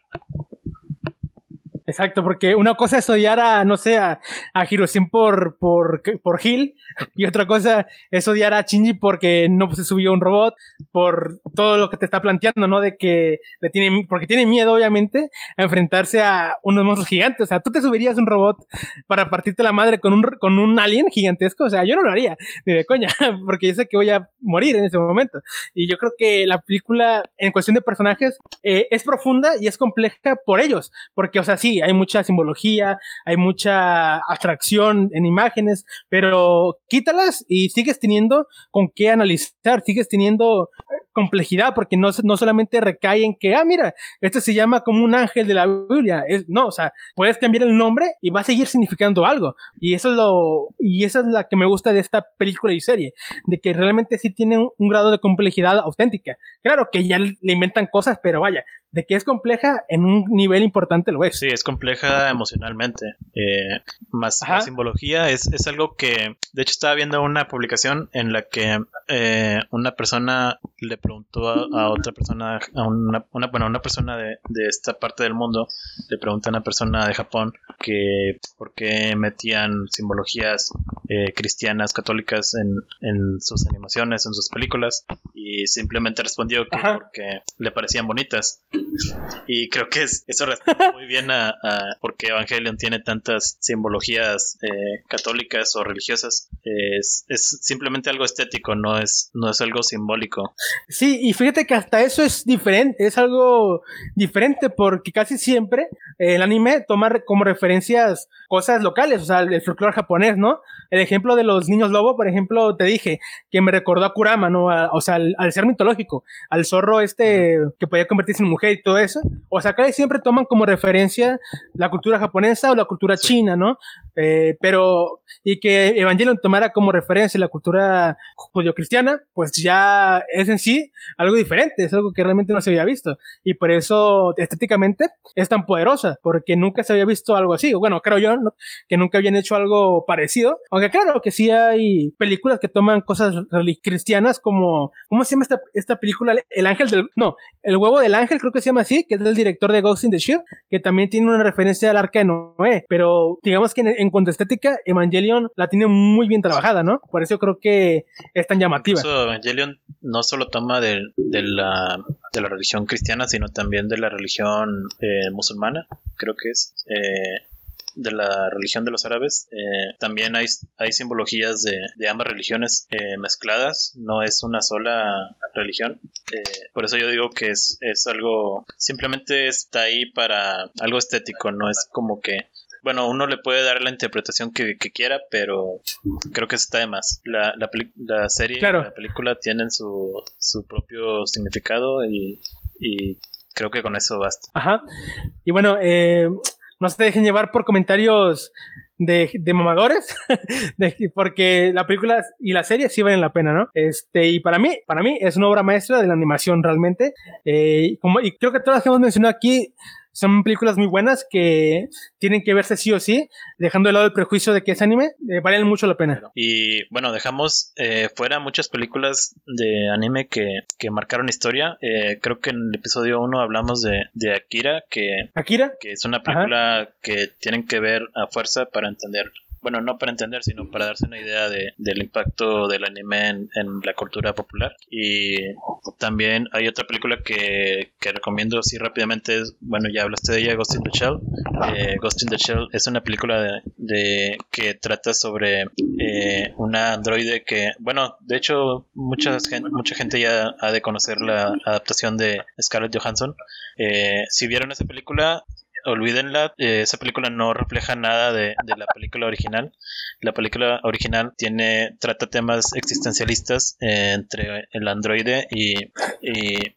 [SPEAKER 2] Exacto, porque una cosa es odiar a, no sé, a, a Hiroshima por, por, por Gil, y otra cosa es odiar a Shinji porque no se subió un robot, por todo lo que te está planteando, ¿no? De que le tiene, porque tiene miedo, obviamente, a enfrentarse a unos monstruos gigantes. O sea, tú te subirías un robot para partirte la madre con un, con un alien gigantesco. O sea, yo no lo haría, ni de coña, porque yo sé que voy a morir en ese momento. Y yo creo que la película, en cuestión de personajes, eh, es profunda y es compleja por ellos, porque, o sea, sí, hay mucha simbología, hay mucha abstracción en imágenes, pero quítalas y sigues teniendo con qué analizar, sigues teniendo complejidad, porque no, no solamente recae en que, ah, mira, este se llama como un ángel de la Biblia. Es, no, o sea, puedes cambiar el nombre y va a seguir significando algo. Y eso es lo, y esa es la que me gusta de esta película y serie, de que realmente sí tiene un, un grado de complejidad auténtica. Claro que ya le inventan cosas, pero vaya, de que es compleja en un nivel importante lo es.
[SPEAKER 1] Sí, es compleja emocionalmente. Eh, más la simbología es, es, algo que, de hecho, estaba viendo una publicación en la que eh, una persona le preguntó a, otra persona, a una, una, bueno, una persona de, de, esta parte del mundo, le preguntó a una persona de Japón que por qué metían simbologías eh, cristianas, católicas en, en sus animaciones, en sus películas, y simplemente respondió que porque le parecían bonitas. Y creo que es, eso responde muy bien a, a por qué Evangelion tiene tantas simbologías eh, católicas o religiosas. Es, es simplemente algo estético, no es, no es algo simbólico.
[SPEAKER 2] Sí, y fíjate que hasta eso es diferente, es algo diferente porque casi siempre el anime toma como referencias cosas locales, o sea, el folclore japonés, ¿no? El ejemplo de los niños lobo, por ejemplo, te dije que me recordó a Kurama, ¿no? o sea, al, ser mitológico, al zorro este que podía convertirse en mujer todo eso. O sea, acá siempre toman como referencia la cultura japonesa o la cultura china, ¿no? Eh, pero, y que Evangelion tomara como referencia la cultura judío-cristiana, pues ya es en sí algo diferente, es algo que realmente no se había visto. Y por eso estéticamente es tan poderosa, porque nunca se había visto algo así. Bueno, creo yo que nunca habían hecho algo parecido. Aunque claro que sí hay películas que toman cosas cristianas como, ¿cómo se llama esta, esta película? El ángel del, no, el huevo del ángel creo que se llama así, que es el director de Ghost in the Shell, que también tiene una referencia al arca de Noé. Pero digamos que en, cuanto a estética, Evangelion la tiene muy bien trabajada, ¿no? Por eso creo que es tan llamativa.
[SPEAKER 1] Evangelion no solo toma de, de, la, de la religión cristiana, sino también de la religión eh, musulmana, creo que es. Eh, de la religión de los árabes, eh, también hay, hay simbologías de, de ambas religiones eh, mezcladas, no es una sola religión. Eh, por eso yo digo que es, es algo, simplemente está ahí para algo estético, no es como que bueno, uno le puede dar la interpretación que, quiera, pero creo que está de más. La, la, la serie y la película tienen su, su propio significado y, y, creo que con eso basta.
[SPEAKER 2] Ajá. Y bueno, eh, no se dejen llevar por comentarios de, de mamadores, porque la película y la serie sí valen la pena, ¿no? Este, y para mí, para mí es una obra maestra de la animación realmente. Eh, como, y creo que todas las que hemos mencionado aquí son películas muy buenas que tienen que verse sí o sí, dejando de lado el prejuicio de que es anime, eh, valen mucho la pena.
[SPEAKER 1] Y bueno, dejamos eh, fuera muchas películas de anime que, que marcaron historia. Eh, creo que en el episodio 1 hablamos de, de, Akira, que,
[SPEAKER 2] ¿Akira?
[SPEAKER 1] que es una película que tienen que ver a fuerza para entender bueno, no para entender, sino para darse una idea de, del impacto del anime en, la cultura popular. Y también hay otra película que, que recomiendo así rápidamente, bueno, ya hablaste de ella, Ghost in the Shell. Eh, Ghost in the Shell es una película de, que trata sobre eh, una androide que, bueno, de hecho, mucha gente, mucha gente ya ha de conocer la adaptación de Scarlett Johansson. Eh, si vieron esa película, olvídenla, eh, esa película no refleja nada de, la película original. La película original tiene trata temas existencialistas eh, entre el androide y,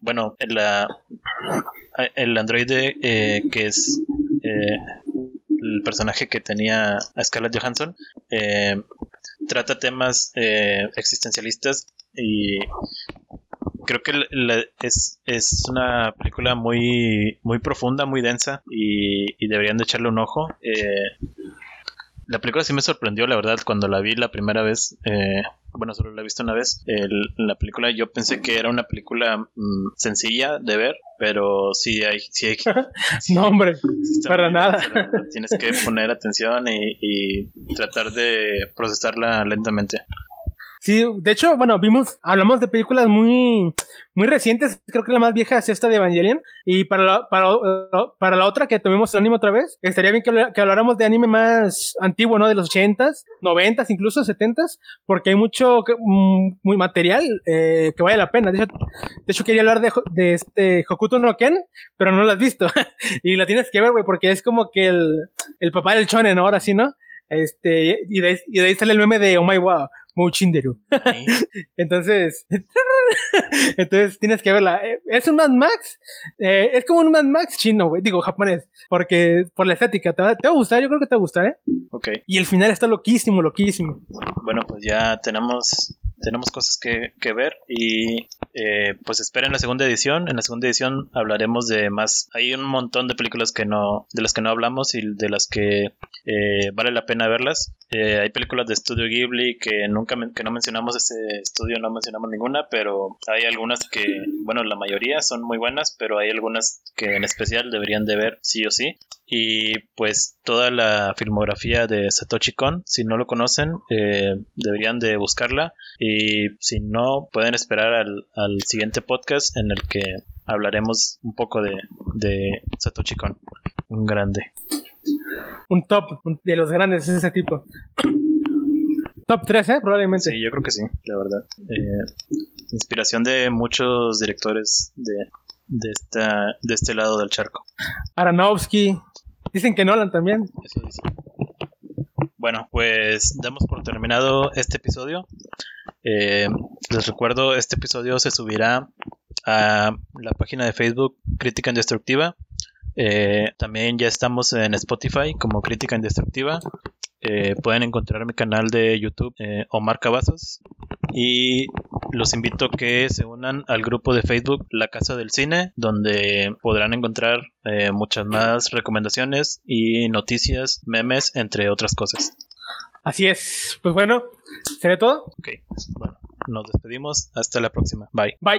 [SPEAKER 1] bueno, la, el androide eh, que es el personaje que tenía a Scarlett Johansson trata temas existencialistas y creo que es, es una película muy, muy profunda, muy densa y, deberían de echarle un ojo. Eh, la película sí me sorprendió, la verdad, cuando la vi la primera vez. Eh, bueno, solo la he visto una vez. la película yo pensé que era una película mm, sencilla de ver, pero sí hay... Sí hay
[SPEAKER 2] no, hombre, para nada.
[SPEAKER 1] Tienes que poner atención y tratar de procesarla lentamente.
[SPEAKER 2] Sí, de hecho, bueno, vimos, hablamos de películas muy, muy recientes. Creo que la más vieja es esta de Evangelion. Y para la, para, para la otra que tomemos el anime otra vez, estaría bien que, que habláramos de anime más antiguo, ¿no? De los 80s, 90s, incluso 70s, porque hay mucho mm, muy material eh, que vale la pena. De hecho, quería hablar de, de este Hokuto no Ken, pero no lo has visto. y la tienes que ver, güey, porque es como que el, el papá del shonen, ahora sí, ¿no? Este, y de, y de ahí sale el meme de Oh my wow, Mouchinderu. entonces, entonces tienes que verla. Eh, es un Mad Max, eh, es como un Mad Max chino, güey, digo japonés, porque por la estética, ¿te va, a gustar, yo creo que te va a gustar, ¿eh?
[SPEAKER 1] Ok.
[SPEAKER 2] Y el final está loquísimo, loquísimo.
[SPEAKER 1] Bueno, pues ya tenemos tenemos cosas que, que ver y eh, pues esperen la segunda edición. En la segunda edición hablaremos de más. Hay un montón de películas que no, de las que no hablamos y de las que eh, vale la pena verlas. Eh, hay películas de estudio Ghibli que nunca que no mencionamos ese estudio, no mencionamos ninguna, pero hay algunas que bueno, la mayoría son muy buenas, pero hay algunas que en especial deberían de ver sí o sí. Y pues toda la filmografía de Satoshi Kon, si no lo conocen, eh, deberían de buscarla. Y si no, pueden esperar al, al siguiente podcast en el que hablaremos un poco de, de Satoshi Kon, un grande.
[SPEAKER 2] Un top de los grandes es ese tipo. Top 3, ¿eh? Probablemente.
[SPEAKER 1] Sí, yo creo que sí, la verdad. Eh, inspiración de muchos directores de, de, esta, de este lado del charco.
[SPEAKER 2] Aronofsky. Dicen que Nolan también.
[SPEAKER 1] Eso dice. Bueno, pues damos por terminado este episodio. Eh, les recuerdo, este episodio se subirá a la página de Facebook Crítica Indestructiva. Eh, también ya estamos en Spotify como Crítica Indestructiva. Eh, pueden encontrar mi canal de YouTube eh, Omar Cavazos y los invito a que se unan al grupo de Facebook La Casa del Cine donde podrán encontrar eh, muchas más recomendaciones y noticias, memes, entre otras cosas.
[SPEAKER 2] Así es. Pues bueno, ¿será todo?
[SPEAKER 1] Ok, bueno, nos despedimos. Hasta la próxima. Bye.
[SPEAKER 2] Bye.